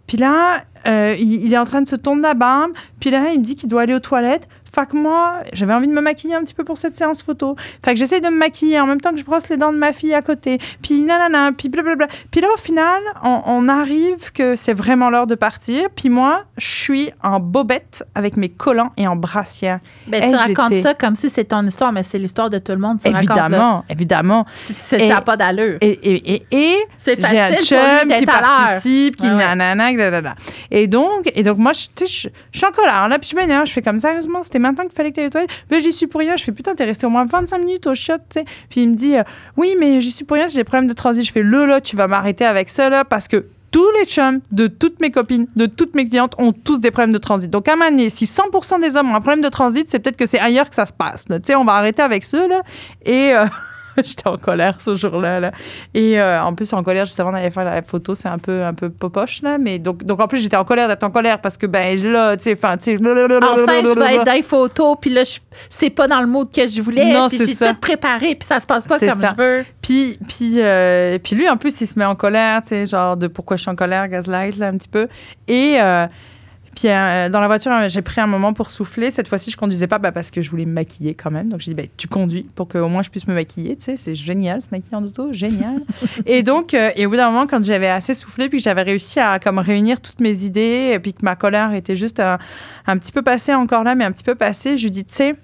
Puis là, euh, il, il est en train de se tourner la barbe. Puis là, il me dit qu'il doit aller aux toilettes. Fait que moi, j'avais envie de me maquiller un petit peu pour cette séance photo. Fait que j'essaye de me maquiller en même temps que je brosse les dents de ma fille à côté. Puis nanana, puis blablabla. Puis là, au final, on, on arrive que c'est vraiment l'heure de partir. Puis moi, je suis en bobette avec mes collants et en brassière. Ben, Hey, tu racontes ça comme si c'était ton histoire, mais c'est l'histoire de tout le monde. Tu. Évidemment, évidemment. Ça n'a pas d'allure. Et, et, et, et C'est j'ai un chum qui participe, qui Ouais, ouais. nanana, blablabla. Et donc, et donc moi, je suis en colère, là, puis je m'énerve, je fais comme, sérieusement, c'était maintenant qu'il fallait que tu ailles aux toilettes. Puis là, j'y suis pour rien, je fais, putain, t'es resté au moins 25 minutes au shot, tu sais. Puis il me dit, euh, oui, mais j'y suis pour rien, j'ai des problèmes de transit. Je fais, là, là, tu vas m'arrêter avec ça, là, parce que tous les chums de toutes mes copines, de toutes mes clientes ont tous des problèmes de transit. Donc, à donné, si 100% des hommes ont un problème de transit, c'est peut-être que c'est ailleurs que ça se passe. Tu sais, on va arrêter avec ça, là. Et euh, j'étais en colère ce jour-là. Là. Et euh, en plus, en colère, juste avant d'aller faire la photo, c'est un peu, un peu popoche, là. Mais donc, donc, en plus, j'étais en colère d'être en colère parce que, ben, là, tu sais, enfin, tu sais. Enfin, je vais être dans les photos, puis là, je- c'est pas dans le mood que je voulais. Non, puis c'est j'ai tout préparé, puis ça se passe pas comme ça. je veux. Puis, puis, euh, puis lui, en plus, il se met en colère, tu sais, genre de pourquoi je suis en colère, gaslight, là, un petit peu. Et euh, puis, euh, dans la voiture, euh, j'ai pris un moment pour souffler. Cette fois-ci, je conduisais pas bah, parce que je voulais me maquiller quand même. Donc, j'ai dit, bah, tu conduis pour qu'au moins je puisse me maquiller, tu sais, c'est génial, se maquiller en auto, génial. et donc, euh, et au bout d'un moment, quand j'avais assez soufflé, puis que j'avais réussi à comme réunir toutes mes idées, et puis que ma colère était juste un, un petit peu passée encore là, mais un petit peu passée, je lui dis, tu sais,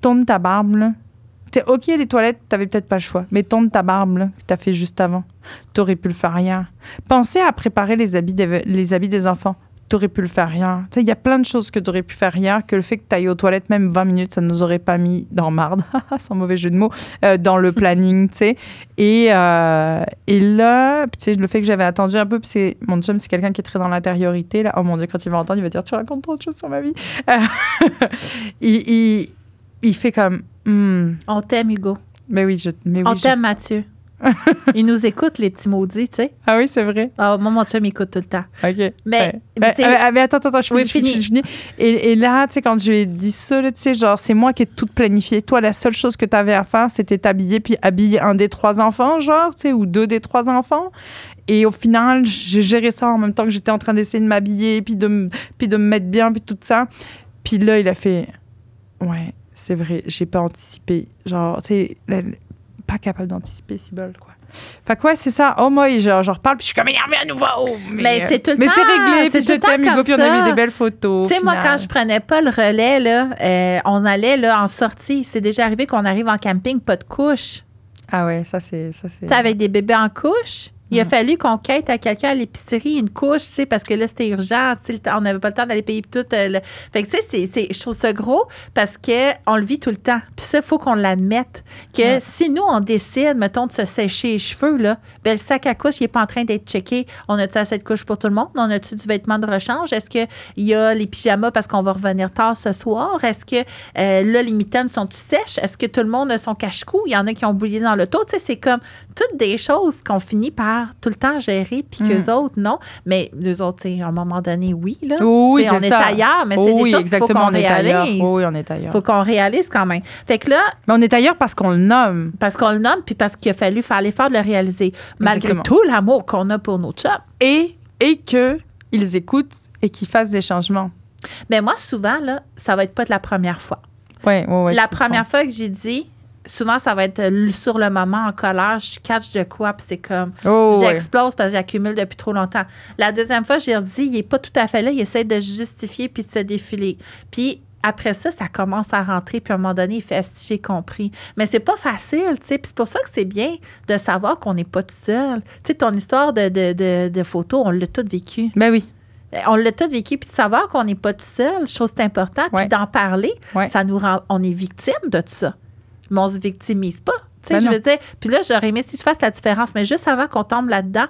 tourne ta barbe, là. T'es OK, les toilettes, t'avais peut-être pas le choix. Mais tourne ta barbe, là, que t'as fait juste avant. T'aurais pu le faire rien. Pensez à préparer les habits des, les habits des enfants. T'aurais pu le faire rien. Tu sais, il y a plein de choses que t'aurais pu faire rien, que le fait que t'ailles aux toilettes même 20 minutes, ça nous aurait pas mis dans marde, sans mauvais jeu de mots, euh, dans le planning, tu sais. Et, euh, et là, tu sais, le fait que j'avais attendu un peu, c'est, mon chum, c'est quelqu'un qui est très dans l'intériorité, là. Oh mon Dieu, quand il va entendre, il va dire, tu racontes trop de choses sur ma vie. Il, il, il fait comme, Hmm, On t'aime, Hugo. mais oui, je, mais oui, je- t'aime, Mathieu. Ils nous écoutent, les petits maudits, tu sais. Ah oui, c'est vrai. Ah, moi, mon chum, il écoute tout le temps. OK. Mais- Ouais. mais Euh, c'est- euh, mais attends, attends, je Oui, finis, finis, fini. je finis. Et, et là, tu sais, quand je lui ai dit ça, tu sais, genre, c'est moi qui ai tout planifié. Toi, la seule chose que tu avais à faire, c'était t'habiller, puis habiller un des trois enfants, genre, tu sais, ou deux des trois enfants. Et au final, j'ai géré ça en même temps que j'étais en train d'essayer de m'habiller, puis de, me- puis de me mettre bien, puis tout ça. Puis là, il a fait, ouais, c'est vrai, j'ai pas anticipé. Genre, tu sais, pas capable d'anticiper, si bol, quoi. Fait que ouais, c'est ça. Oh, moi, genre, je reparle, puis je suis comme énervée à nouveau. Mais c'est tout le mais temps, c'est réglé, puis tout je t'aime, Hugo, puis on a mis des belles photos. Tu sais, moi, quand je prenais pas le relais, là, euh, on allait là, en sortie. C'est déjà arrivé qu'on arrive en camping, pas de couche. Ah ouais, ça, c'est... Ça, c'est... Avec des bébés en couche. Il a fallu qu'on quête à quelqu'un à l'épicerie une couche, tu sais, parce que là, c'était urgent. tu sais, le temps- on n'avait pas le temps d'aller payer tout. euh, le- Fait que, tu sais, c'est- c'est- je trouve ça gros parce qu'on le vit tout le temps. Puis ça, il faut qu'on l'admette. Que Ouais. si nous, on décide, mettons, de se sécher les cheveux, là, ben, le sac à couche, il n'est pas en train d'être checké. On a-tu assez de couches pour tout le monde? On a-tu du vêtement de rechange? Est-ce qu'il y a les pyjamas parce qu'on va revenir tard ce soir? Est-ce que euh, là, les mitaines sont-tu sèches? Est-ce que tout le monde a son cache-cou? Il y en a qui ont bouillé dans l'auto. Tu sais, c'est comme toutes des choses qu'on finit par tout le temps gérer, puis Mm. qu'eux autres, non. Mais les autres, à un moment donné, oui. Là. Oui, sais, on c'est est ça. ailleurs, mais c'est Oh des oui, choses qu'il faut exactement, qu'on on est ailleurs. réalise. Oui, on est ailleurs. faut qu'on réalise quand même. Fait que là, Mais on est ailleurs parce qu'on le nomme. parce qu'on le nomme, puis parce qu'il a fallu faire l'effort de le réaliser, malgré Exactement. tout l'amour qu'on a pour nos chums. Et, et que ils écoutent et qu'ils fassent des changements. Mais moi, souvent, là, ça va être pas de la première fois. Ouais, ouais, je la première fois que j'ai dit, souvent, ça va être euh, sur le moment en colère, je catch de quoi, puis c'est comme, Oh, ouais. j'explose parce que j'accumule depuis trop longtemps. La deuxième fois, j'ai dit, il est pas tout à fait là, il essaie de se justifier puis de se défiler. Puis après ça, ça commence à rentrer, puis à un moment donné, il fait j'ai compris? Mais c'est pas facile, tu sais. Puis c'est pour ça que c'est bien de savoir qu'on n'est pas tout seul. Tu sais, ton histoire de, de, de, de photo, on l'a tout vécu. Ben oui. On l'a tout vécu, puis de savoir qu'on n'est pas tout seul, je trouve que c'est important, Ouais. puis d'en parler, Ouais. ça nous rend, on est victime de tout ça. Mais on se victimise pas. Tu sais, Ben je veux dire, puis là, j'aurais aimé si tu fasses la différence, mais juste avant qu'on tombe là-dedans,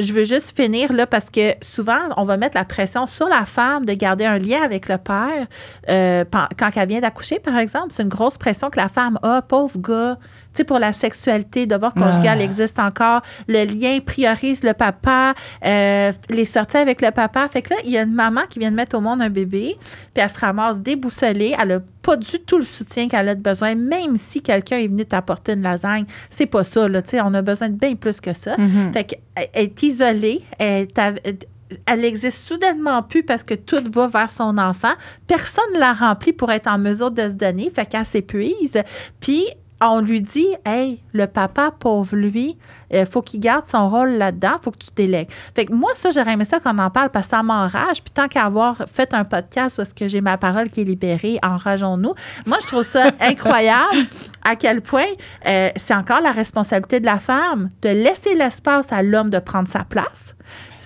je veux juste finir là parce que souvent, on va mettre la pression sur la femme de garder un lien avec le père euh, quand elle vient d'accoucher, par exemple. C'est une grosse pression que la femme a, pauvre gars. Tu sais, pour la sexualité, devoir conjugal Ah. existe encore. Le lien priorise le papa, euh, les sorties avec le papa. Fait que là, il y a une maman qui vient de mettre au monde un bébé, puis elle se ramasse déboussolée. Elle n'a pas du tout le soutien qu'elle a de besoin, même si quelqu'un est venu t'apporter une lasagne. C'est pas ça, là. Tu sais, on a besoin de bien plus que ça. Mhm. Fait qu'elle est isolée, elle est elle existe soudainement plus parce que tout va vers son enfant. Personne ne l'a remplie pour être en mesure de se donner, fait qu'elle s'épuise. Puis on lui dit, hey, le papa, pauvre lui, il faut qu'il garde son rôle là-dedans, faut que tu délègues. Fait que moi, ça, j'aurais aimé ça qu'on en parle parce que ça m'enrage. Puis tant qu'à avoir fait un podcast où est-ce que j'ai ma parole qui est libérée, enrageons-nous. Moi, je trouve ça incroyable à quel point euh, c'est encore la responsabilité de la femme de laisser l'espace à l'homme de prendre sa place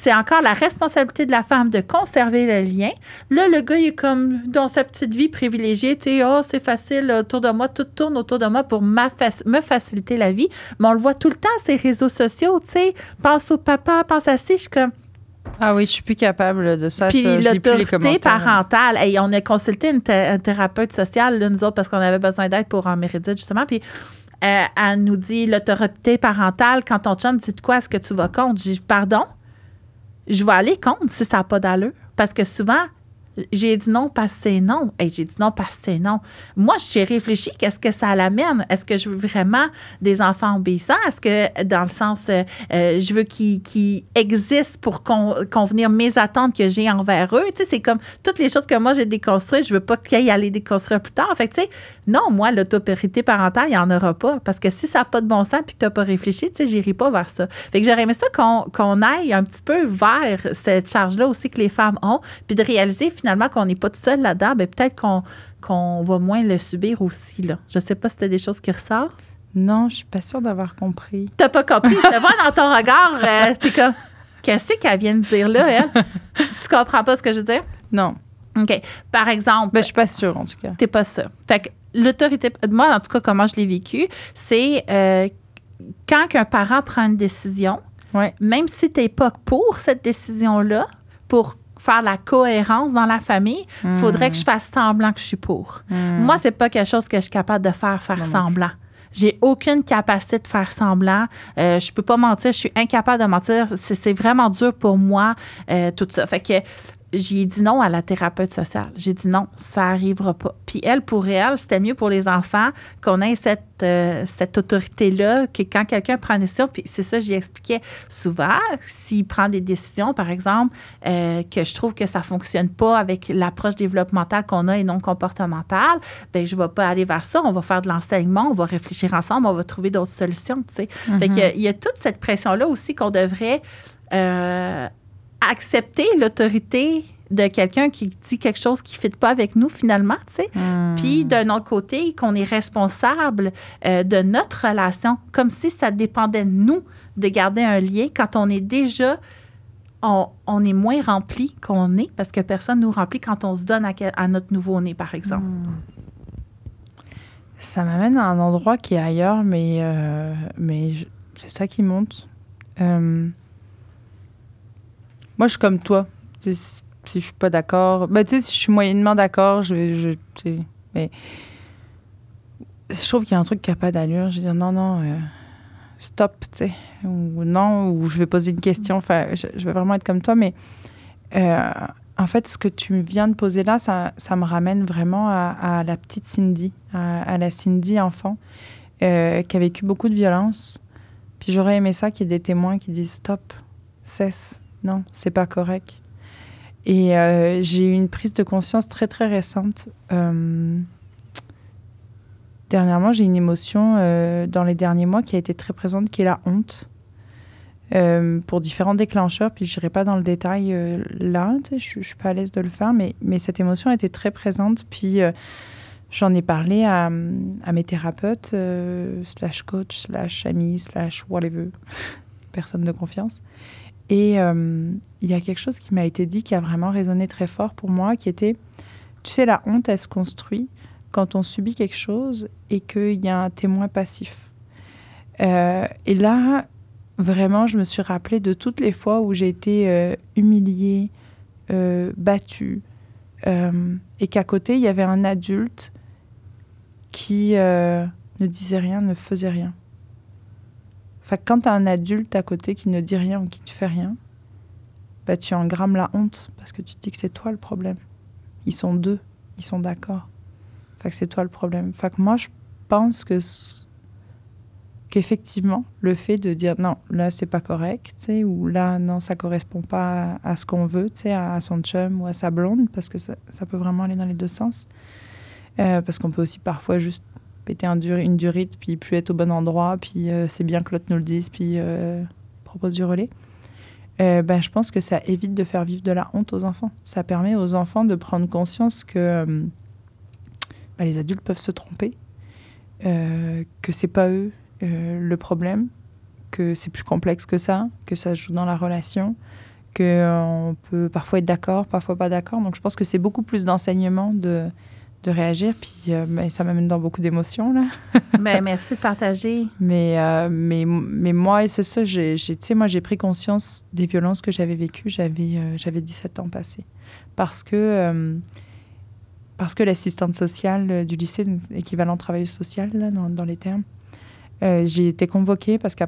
c'est encore la responsabilité de la femme de conserver le lien. Là, le gars, il est comme dans sa petite vie privilégiée, tu sais, oh, c'est facile autour de moi, tout tourne autour de moi pour me faciliter la vie. Mais on le voit tout le temps, ces réseaux sociaux, tu sais, pense au papa, pense à ci, je suis comme. Ah oui, je suis plus capable de ça. Puis l'autorité parentale. et on a consulté une, thérapeute sociale, là, nous autres, parce qu'on avait besoin d'aide pour en mériter, justement. Puis euh, elle nous dit l'autorité parentale, quand ton chum dit de quoi est-ce que tu vas contre? Je dis pardon? Je vais aller contre si ça n'a pas d'allure. Parce que souvent, j'ai dit non parce que c'est non. Et j'ai dit non parce que c'est non. Moi, j'ai réfléchi, qu'est-ce que ça l'amène? Est-ce que je veux vraiment des enfants obéissants? Est-ce que, dans le sens, euh, euh, je veux qu'ils existent pour convenir mes attentes que j'ai envers eux? Tu sais, c'est comme toutes les choses que moi, j'ai déconstruites, je veux pas qu'ils aillent les déconstruire plus tard. Fait tu sais, non, moi, l'autorité parentale, il n'y en aura pas. Parce que si ça n'a pas de bon sens puis tu n'as pas réfléchi, tu sais, j'irai pas vers ça. Fait que j'aurais aimé ça qu'on aille un petit peu vers cette charge-là aussi que les femmes ont, puis de réaliser finalement qu'on n'est pas tout seul là-dedans, ben peut-être qu'on va moins le subir aussi. Là. Je ne sais pas si as des choses qui ressortent. Non, je suis pas sûre d'avoir compris. T'as pas compris? Je te vois dans ton regard. Euh, t'es comme, qu'est-ce qu'elle vient de dire là, elle? tu comprends pas ce que je veux dire? Non. OK. Par exemple. Ben, je suis pas sûre, en tout cas. T'es pas sûre. Fait que l'autorité. Moi, en tout cas, comment je l'ai vécu, c'est euh, quand un parent prend une décision, ouais. même si tu n'es pas pour cette décision-là, pour faire la cohérence dans la famille, il hmm. faudrait que je fasse semblant que je suis pour. Hmm. Moi, c'est pas quelque chose que je suis capable de faire, faire semblant. J'ai aucune capacité de faire semblant. Euh, je peux pas mentir. Je suis incapable de mentir. C'est vraiment dur pour moi, euh, tout ça. Fait que j'ai dit non à la thérapeute sociale. J'ai dit non, ça arrivera pas. Puis elle, pour elle, c'était mieux pour les enfants qu'on ait cette, euh, cette autorité-là, que quand quelqu'un prend une décision, puis c'est ça, j'y expliquais souvent, s'il prend des décisions, par exemple, euh, que je trouve que ça fonctionne pas avec l'approche développementale qu'on a et non comportementale, ben je vais pas aller vers ça. On va faire de l'enseignement, on va réfléchir ensemble, on va trouver d'autres solutions, tu sais. Fait mm-hmm. il y a toute cette pression-là aussi qu'on devrait... Euh, accepter l'autorité de quelqu'un qui dit quelque chose qui ne fit pas avec nous finalement, tu sais. Hmm. Puis d'un autre côté, qu'on est responsable euh, de notre relation, comme si ça dépendait de nous de garder un lien quand on est déjà, on, est moins rempli qu'on est parce que personne nous remplit quand on se donne à, notre nouveau-né, par exemple. Hmm. Ça m'amène à un endroit qui est ailleurs, mais, euh, mais c'est ça qui monte. Euh, moi, je suis comme toi. Si, je suis pas d'accord. Ben, tu sais, si je suis moyennement d'accord, je vais. Je, mais je trouve qu'il y a un truc qui n'a pas d'allure. Je vais dire non, non, euh, stop, tu sais. Ou non, ou je vais poser une question. Enfin, je, vais vraiment être comme toi, mais. Euh, en fait, ce que tu viens de poser là, ça, ça me ramène vraiment à, la petite Cindy, à, la Cindy enfant, euh, qui a vécu beaucoup de violence. Puis j'aurais aimé ça qu'il y ait des témoins qui disent stop, cesse, non, c'est pas correct. Et euh, j'ai eu une prise de conscience très très récente. Euh, dernièrement, j'ai une émotion euh, dans les derniers mois qui a été très présente, qui est la honte. pour différents déclencheurs, puis je n'irai pas dans le détail là, je ne suis pas à l'aise de le faire, mais, cette émotion a été très présente, puis j'en ai parlé à, à mes thérapeutes, slash coach, slash amis, slash whatever, personne de confiance. Et euh, il y a quelque chose qui m'a été dit qui a vraiment résonné très fort pour moi, qui était, tu sais, la honte, elle se construit quand on subit quelque chose et qu'il y a un témoin passif. Euh, et là, vraiment, je me suis rappelé de toutes les fois où j'ai été euh, humiliée, battue, et qu'à côté, il y avait un adulte qui ne disait rien, ne faisait rien. Enfin, quand tu as un adulte à côté qui ne dit rien ou qui ne fait rien, bah, tu engrammes la honte parce que tu te dis que c'est toi le problème. Ils sont deux, ils sont d'accord. Fait que c'est toi le problème. Fait que moi, je pense que qu'effectivement, le fait de dire non, là, c'est pas correct, ou là, non, ça correspond pas à, ce qu'on veut, sais, à, son chum ou à sa blonde, parce que ça, ça peut vraiment aller dans les deux sens. Euh, parce qu'on peut aussi parfois juste péter une durite, puis plus être au bon endroit, puis euh, c'est bien que l'autre nous le dise, puis euh, propose du relais. ben, je pense que ça évite de faire vivre de la honte aux enfants. Ça permet aux enfants de prendre conscience que ben, les adultes peuvent se tromper, que c'est pas eux le problème, que c'est plus complexe que ça, que ça joue dans la relation, qu'on peut parfois être d'accord, parfois pas d'accord. Donc je pense que c'est beaucoup plus d'enseignement de de réagir. Puis euh, ben, ça m'amène dans beaucoup d'émotions. Là. ben, merci de partager. Mais, euh, mais, mais moi, c'est ça, j'ai, sais, moi, j'ai pris conscience des violences que j'avais vécues. J'avais, euh, j'avais 17 ans passés. Parce que, parce que l'assistante sociale du lycée, équivalent travailleuse sociale, là, dans, dans les termes, j'ai été convoquée parce que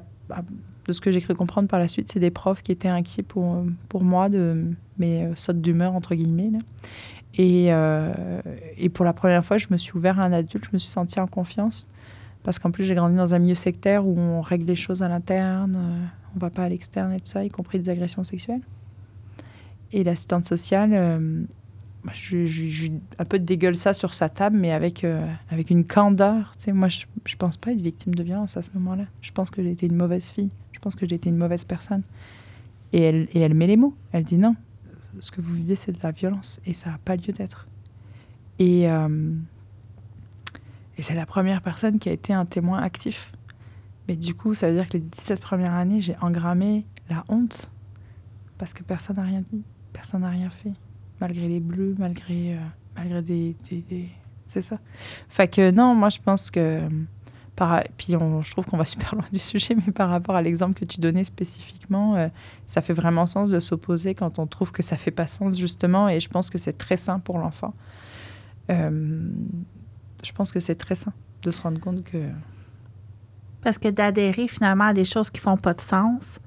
de ce que j'ai cru comprendre par la suite, c'est des profs qui étaient inquiets pour, pour moi de mes sautes d'humeur, entre guillemets. Là. Et, euh, et, pour la première fois, je me suis ouvert à un adulte, je me suis sentie en confiance. Parce qu'en plus, j'ai grandi dans un milieu sectaire où on règle les choses à l'interne, euh, on ne va pas à l'externe et tout ça, y compris des agressions sexuelles. Et l'assistante sociale, euh, bah, je, un peu dégueule ça sur sa table, mais avec, avec une candeur. Tu moi, je ne pense pas être victime de violence à ce moment-là. Je pense que j'ai été une mauvaise fille. Je pense que j'ai été une mauvaise personne. Et elle, et elle met les mots. Elle dit non, ce que vous vivez, c'est de la violence et ça n'a pas lieu d'être. Et, euh, et c'est la première personne qui a été un témoin actif. Mais du coup, ça veut dire que les 17 premières années, j'ai engrammé la honte parce que personne n'a rien dit, personne n'a rien fait, malgré les bleus, malgré, euh, malgré des, des... C'est ça. Fait que non, moi je pense que puis je trouve qu'on va super loin du sujet, mais par rapport à l'exemple que tu donnais spécifiquement, euh, ça fait vraiment sens de s'opposer quand on trouve que ça fait pas sens, justement. Et je pense que c'est très sain pour l'enfant. Euh, je pense que c'est très sain de se rendre compte que. Parce que d'adhérer finalement à des choses qui font pas de sens,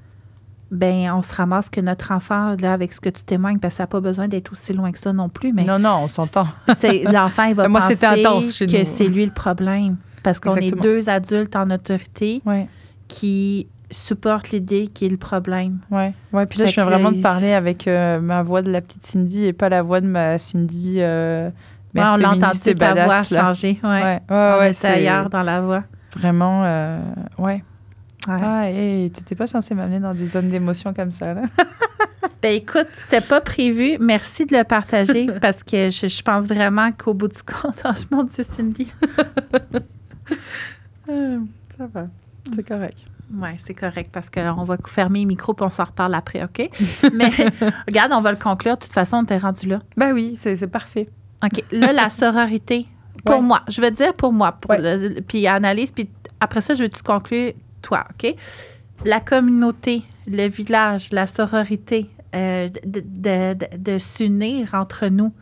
ben on se ramasse que notre enfant, là, avec ce que tu témoignes, parce que ça n'a pas besoin d'être aussi loin que ça non plus. Mais non, non, on s'entend. L'enfant, il va Moi, penser que c'est lui le problème. Parce qu'on est deux adultes en autorité qui supportent l'idée qui est le problème. Oui, ouais, puis là, je viens vraiment de parler avec euh, ma voix de la petite Cindy et pas la voix de ma Cindy. Euh, ouais, on l'a entendu, ta voix changer. Ouais, ouais, ouais, ouais c'est ailleurs dans la voix. Vraiment, euh, ouais. Ah, et t'étais pas censé m'amener dans des zones d'émotion comme ça, là. ben écoute, c'était pas prévu. Merci de le partager parce que je, je pense vraiment qu'au bout du compte, mon Dieu, Cindy. Euh, ça va. C'est correct. Oui, c'est correct parce qu'on va fermer les micros puis on s'en reparle après, OK? Mais regarde, on va le conclure. De toute façon, on t'est rendu là. Ben oui, c'est parfait. OK. Là, la sororité, pour moi, je veux dire pour moi, pour puis analyse, puis après ça, je veux que tu conclues toi, OK? La communauté, le village, la sororité, euh, de, de, s'unir entre nous.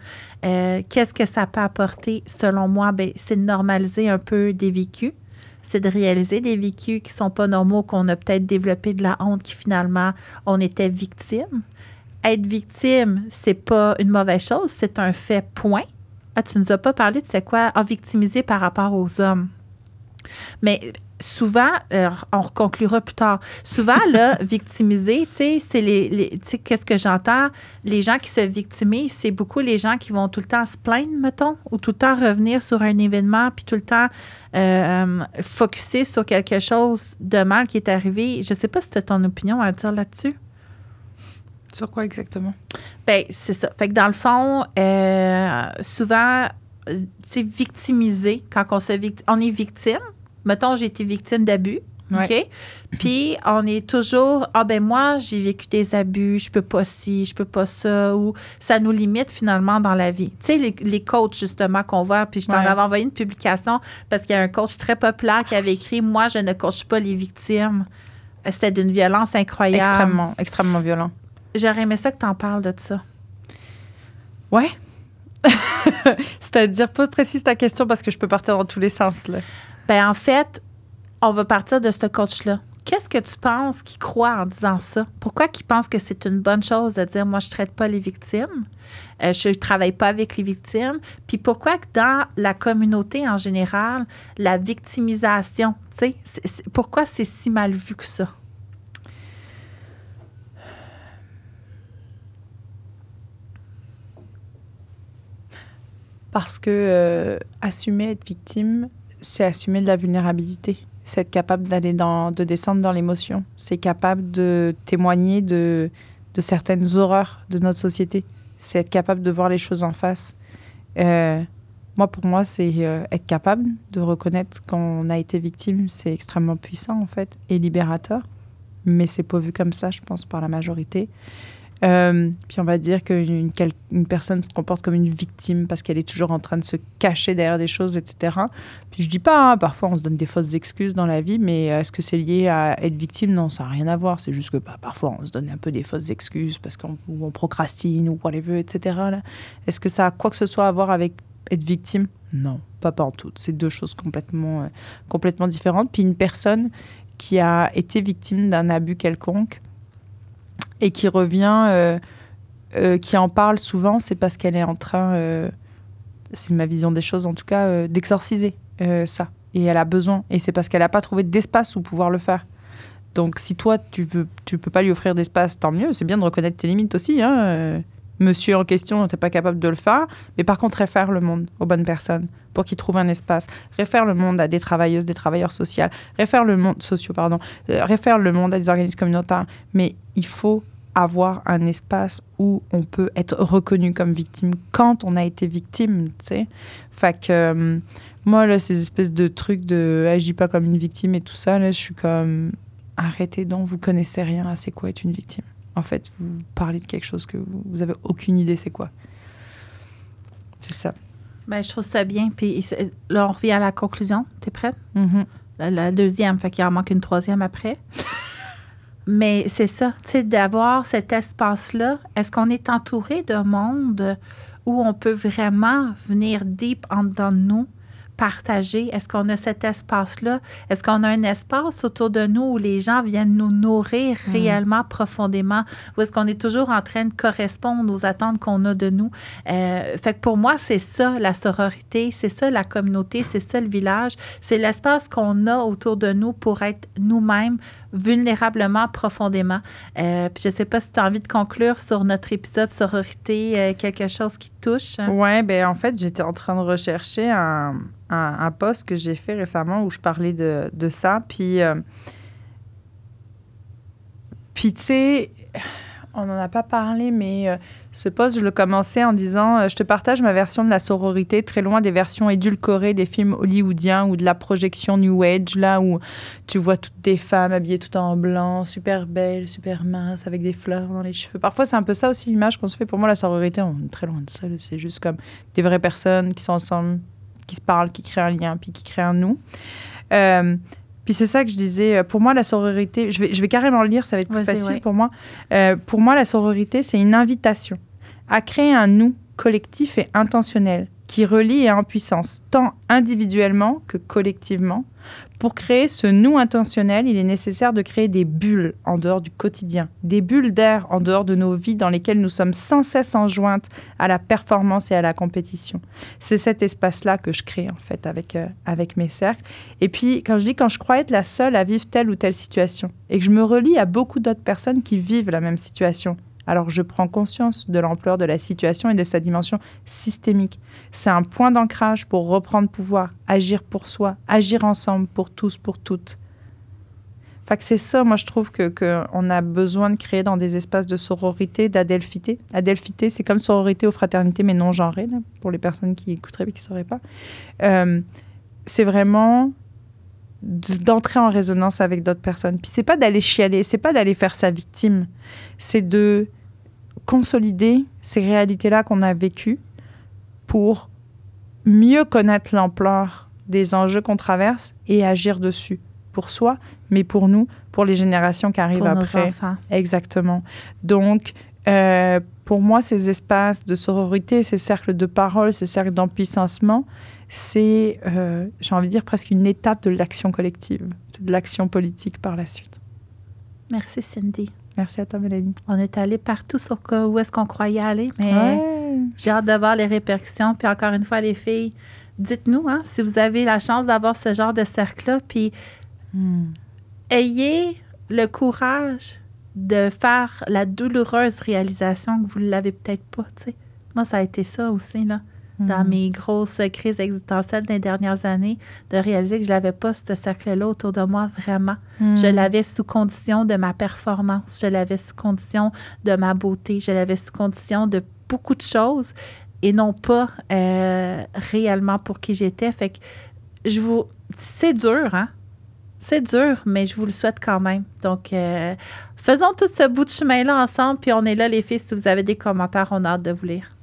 Euh, qu'est-ce que ça peut apporter, selon moi? Ben, c'est de normaliser un peu des vécus. C'est de réaliser des vécus qui sont pas normaux, qu'on a peut-être développé de la honte, qui finalement, on était victime. Être victime, c'est pas une mauvaise chose, c'est un fait, point. Ah, tu nous as pas parlé de c'est quoi? Ah, victimiser par rapport aux hommes. Mais souvent, euh, on conclura plus tard, souvent, là, victimiser, tu sais, c'est les, tu sais, qu'est-ce que j'entends? Les gens qui se victimisent, c'est beaucoup les gens qui vont tout le temps se plaindre, mettons, ou tout le temps revenir sur un événement, puis tout le temps euh, focuser sur quelque chose de mal qui est arrivé. Je sais pas si tu as ton opinion à dire là-dessus. Sur quoi exactement? Ben, c'est ça. Fait que dans le fond, euh, souvent, tu sais, victimiser, quand on se victime, on est victime, mettons, j'ai été victime d'abus. OK? Puis on est toujours ah ben moi j'ai vécu des abus, je peux pas ci, je peux pas ça ou ça nous limite finalement dans la vie. Tu sais les, les coachs justement qu'on voit puis je t'en avais envoyé une publication parce qu'il y a un coach très populaire qui avait écrit moi je ne coach pas les victimes. C'était d'une violence incroyable. Extrêmement extrêmement violent. J'aurais aimé ça que tu en parles de ça. Ouais. C'est-à-dire, pas précise ta question parce que je peux partir dans tous les sens. Là. Ben en fait, on va partir de ce coach-là Qu'est-ce que tu penses qu'ils croient en disant ça? Pourquoi qu'ils pensent que c'est une bonne chose de dire moi, je ne traite pas les victimes, euh, je ne travaille pas avec les victimes? Puis pourquoi que dans la communauté en général, la victimisation, tu sais, pourquoi c'est si mal vu que ça? Parce que euh, assumer être victime, c'est assumer de la vulnérabilité c'est être capable d'aller dans, de descendre dans l'émotion. C'est capable de témoigner de, de certaines horreurs de notre société. C'est être capable de voir les choses en face. Euh, moi, pour moi, c'est euh, être capable de reconnaître qu'on a été victime. C'est extrêmement puissant, en fait, et libérateur. Mais c'est pas vu comme ça, je pense, par la majorité. Euh, puis on va dire qu'une une personne se comporte comme une victime parce qu'elle est toujours en train de se cacher derrière des choses, etc. Puis je dis pas, hein, parfois on se donne des fausses excuses dans la vie, mais est-ce que c'est lié à être victime? Non, ça n'a rien à voir. C'est juste que bah, parfois on se donne un peu des fausses excuses parce qu'on on procrastine ou whatever, etc. Est-ce que ça a quoi que ce soit à voir avec être victime? Non, pas, pas en tout. C'est deux choses complètement, euh, complètement différentes. Puis une personne qui a été victime d'un abus quelconque, et qui revient, euh, euh, qui en parle souvent, c'est parce qu'elle est en train, euh, c'est ma vision des choses en tout cas, d'exorciser ça. Et elle a besoin. Et c'est parce qu'elle n'a pas trouvé d'espace où pouvoir le faire. Donc si toi, tu veux, tu peux pas lui offrir d'espace, tant mieux. C'est bien de reconnaître tes limites aussi. Hein monsieur en question n'était pas capable de le faire, mais par contre réfère le monde aux bonnes personnes pour qu'ils trouvent un espace, réfère le monde à des travailleuses, des travailleurs sociaux, réfère le monde sociaux pardon, réfère le monde à des organismes communautaires, mais il faut avoir un espace où on peut être reconnu comme victime quand on a été victime, tu sais. Fait euh, moi, là, ces espèces de trucs de agis pas comme une victime et tout ça, là, je suis comme arrêtez donc, vous connaissez rien à c'est quoi être une victime. En fait, vous parlez de quelque chose que vous, vous avez aucune idée c'est quoi. C'est ça. Ben, je trouve ça bien. Puis là, on revient à la conclusion. T'es prête? Mm-hmm. la, deuxième, fait qu'il en manque une troisième après. Mais c'est ça, tu sais, d'avoir cet espace-là. Est-ce qu'on est entouré d'un monde où on peut vraiment venir deep en dedans de nous, partager? Est-ce qu'on a cet espace-là? Est-ce qu'on a un espace autour de nous où les gens viennent nous nourrir mm. réellement, profondément? Ou est-ce qu'on est toujours en train de correspondre aux attentes qu'on a de nous? Euh, fait que pour moi, c'est ça la sororité, c'est ça la communauté, c'est ça le village, c'est l'espace qu'on a autour de nous pour être nous-mêmes vulnérablement, profondément. Euh, puis je ne sais pas si tu as envie de conclure sur notre épisode sororité, euh, quelque chose qui te touche. Oui, ben en fait, j'étais en train de rechercher un, un, post que j'ai fait récemment où je parlais de, de ça. Puis, euh, puis tu sais, on n'en a pas parlé, mais euh, ce poste, je le commençais en disant euh, Je te partage ma version de la sororité, très loin des versions édulcorées des films hollywoodiens ou de la projection New Age, là où tu vois toutes des femmes habillées tout en blanc, super belles, super minces, avec des fleurs dans les cheveux. Parfois, c'est un peu ça aussi l'image qu'on se fait. Pour moi, la sororité, on est très loin de ça. C'est juste comme des vraies personnes qui sont ensemble, qui se parlent, qui créent un lien, puis qui créent un nous. Euh, puis c'est ça que je disais. Euh, pour moi, la sororité, je vais, je vais carrément le lire, ça va être plus facile pour moi. Euh, pour moi, la sororité, c'est une invitation à créer un nous collectif et intentionnel qui relie et en puissance, tant individuellement que collectivement, pour créer ce nous intentionnel, il est nécessaire de créer des bulles en dehors du quotidien, des bulles d'air en dehors de nos vies dans lesquelles nous sommes sans cesse enjointes à la performance et à la compétition. C'est cet espace-là que je crée en fait avec, euh, avec mes cercles. Et puis quand je dis quand je crois être la seule à vivre telle ou telle situation et que je me relie à beaucoup d'autres personnes qui vivent la même situation, alors je prends conscience de l'ampleur de la situation et de sa dimension systémique. C'est un point d'ancrage pour reprendre pouvoir, agir pour soi, agir ensemble pour tous, pour toutes. Fait c'est ça, moi je trouve que qu'on a besoin de créer dans des espaces de sororité, d'adelphité. Adelphité, c'est comme sororité ou fraternité, mais non genrée, pour les personnes qui écouteraient et qui ne sauraient pas. Euh, c'est vraiment d'entrer en résonance avec d'autres personnes. Puis c'est pas d'aller chialer, c'est pas d'aller faire sa victime, c'est de consolider ces réalités-là qu'on a vécues pour mieux connaître l'ampleur des enjeux qu'on traverse et agir dessus pour soi, mais pour nous, pour les générations qui arrivent pour après. Nos enfants. Exactement. Donc, euh, pour moi, ces espaces de sororité, ces cercles de parole, ces cercles d'empuissancement, c'est, euh, j'ai envie de dire, presque une étape de l'action collective. C'est de l'action politique par la suite. Merci, Cindy. Merci à toi, Mélanie. On est allé partout sur où est-ce qu'on croyait aller, mais j'ai hâte de voir les répercussions. Puis encore une fois, les filles, dites-nous hein, si vous avez la chance d'avoir ce genre de cercle-là, puis hmm. ayez le courage de faire la douloureuse réalisation que vous ne l'avez peut-être pas. Moi, ça a été ça aussi, là, dans hmm. mes grosses crises existentielles des dernières années, de réaliser que je n'avais pas ce cercle-là autour de moi vraiment. Hmm. Je l'avais sous condition de ma performance, je l'avais sous condition de ma beauté, je l'avais sous condition de beaucoup de choses et non pas euh, réellement pour qui j'étais. Fait que je vous. C'est dur, hein? C'est dur, mais je vous le souhaite quand même. Donc, euh, faisons tout ce bout de chemin-là ensemble, puis on est là, les filles. Si vous avez des commentaires, on a hâte de vous lire.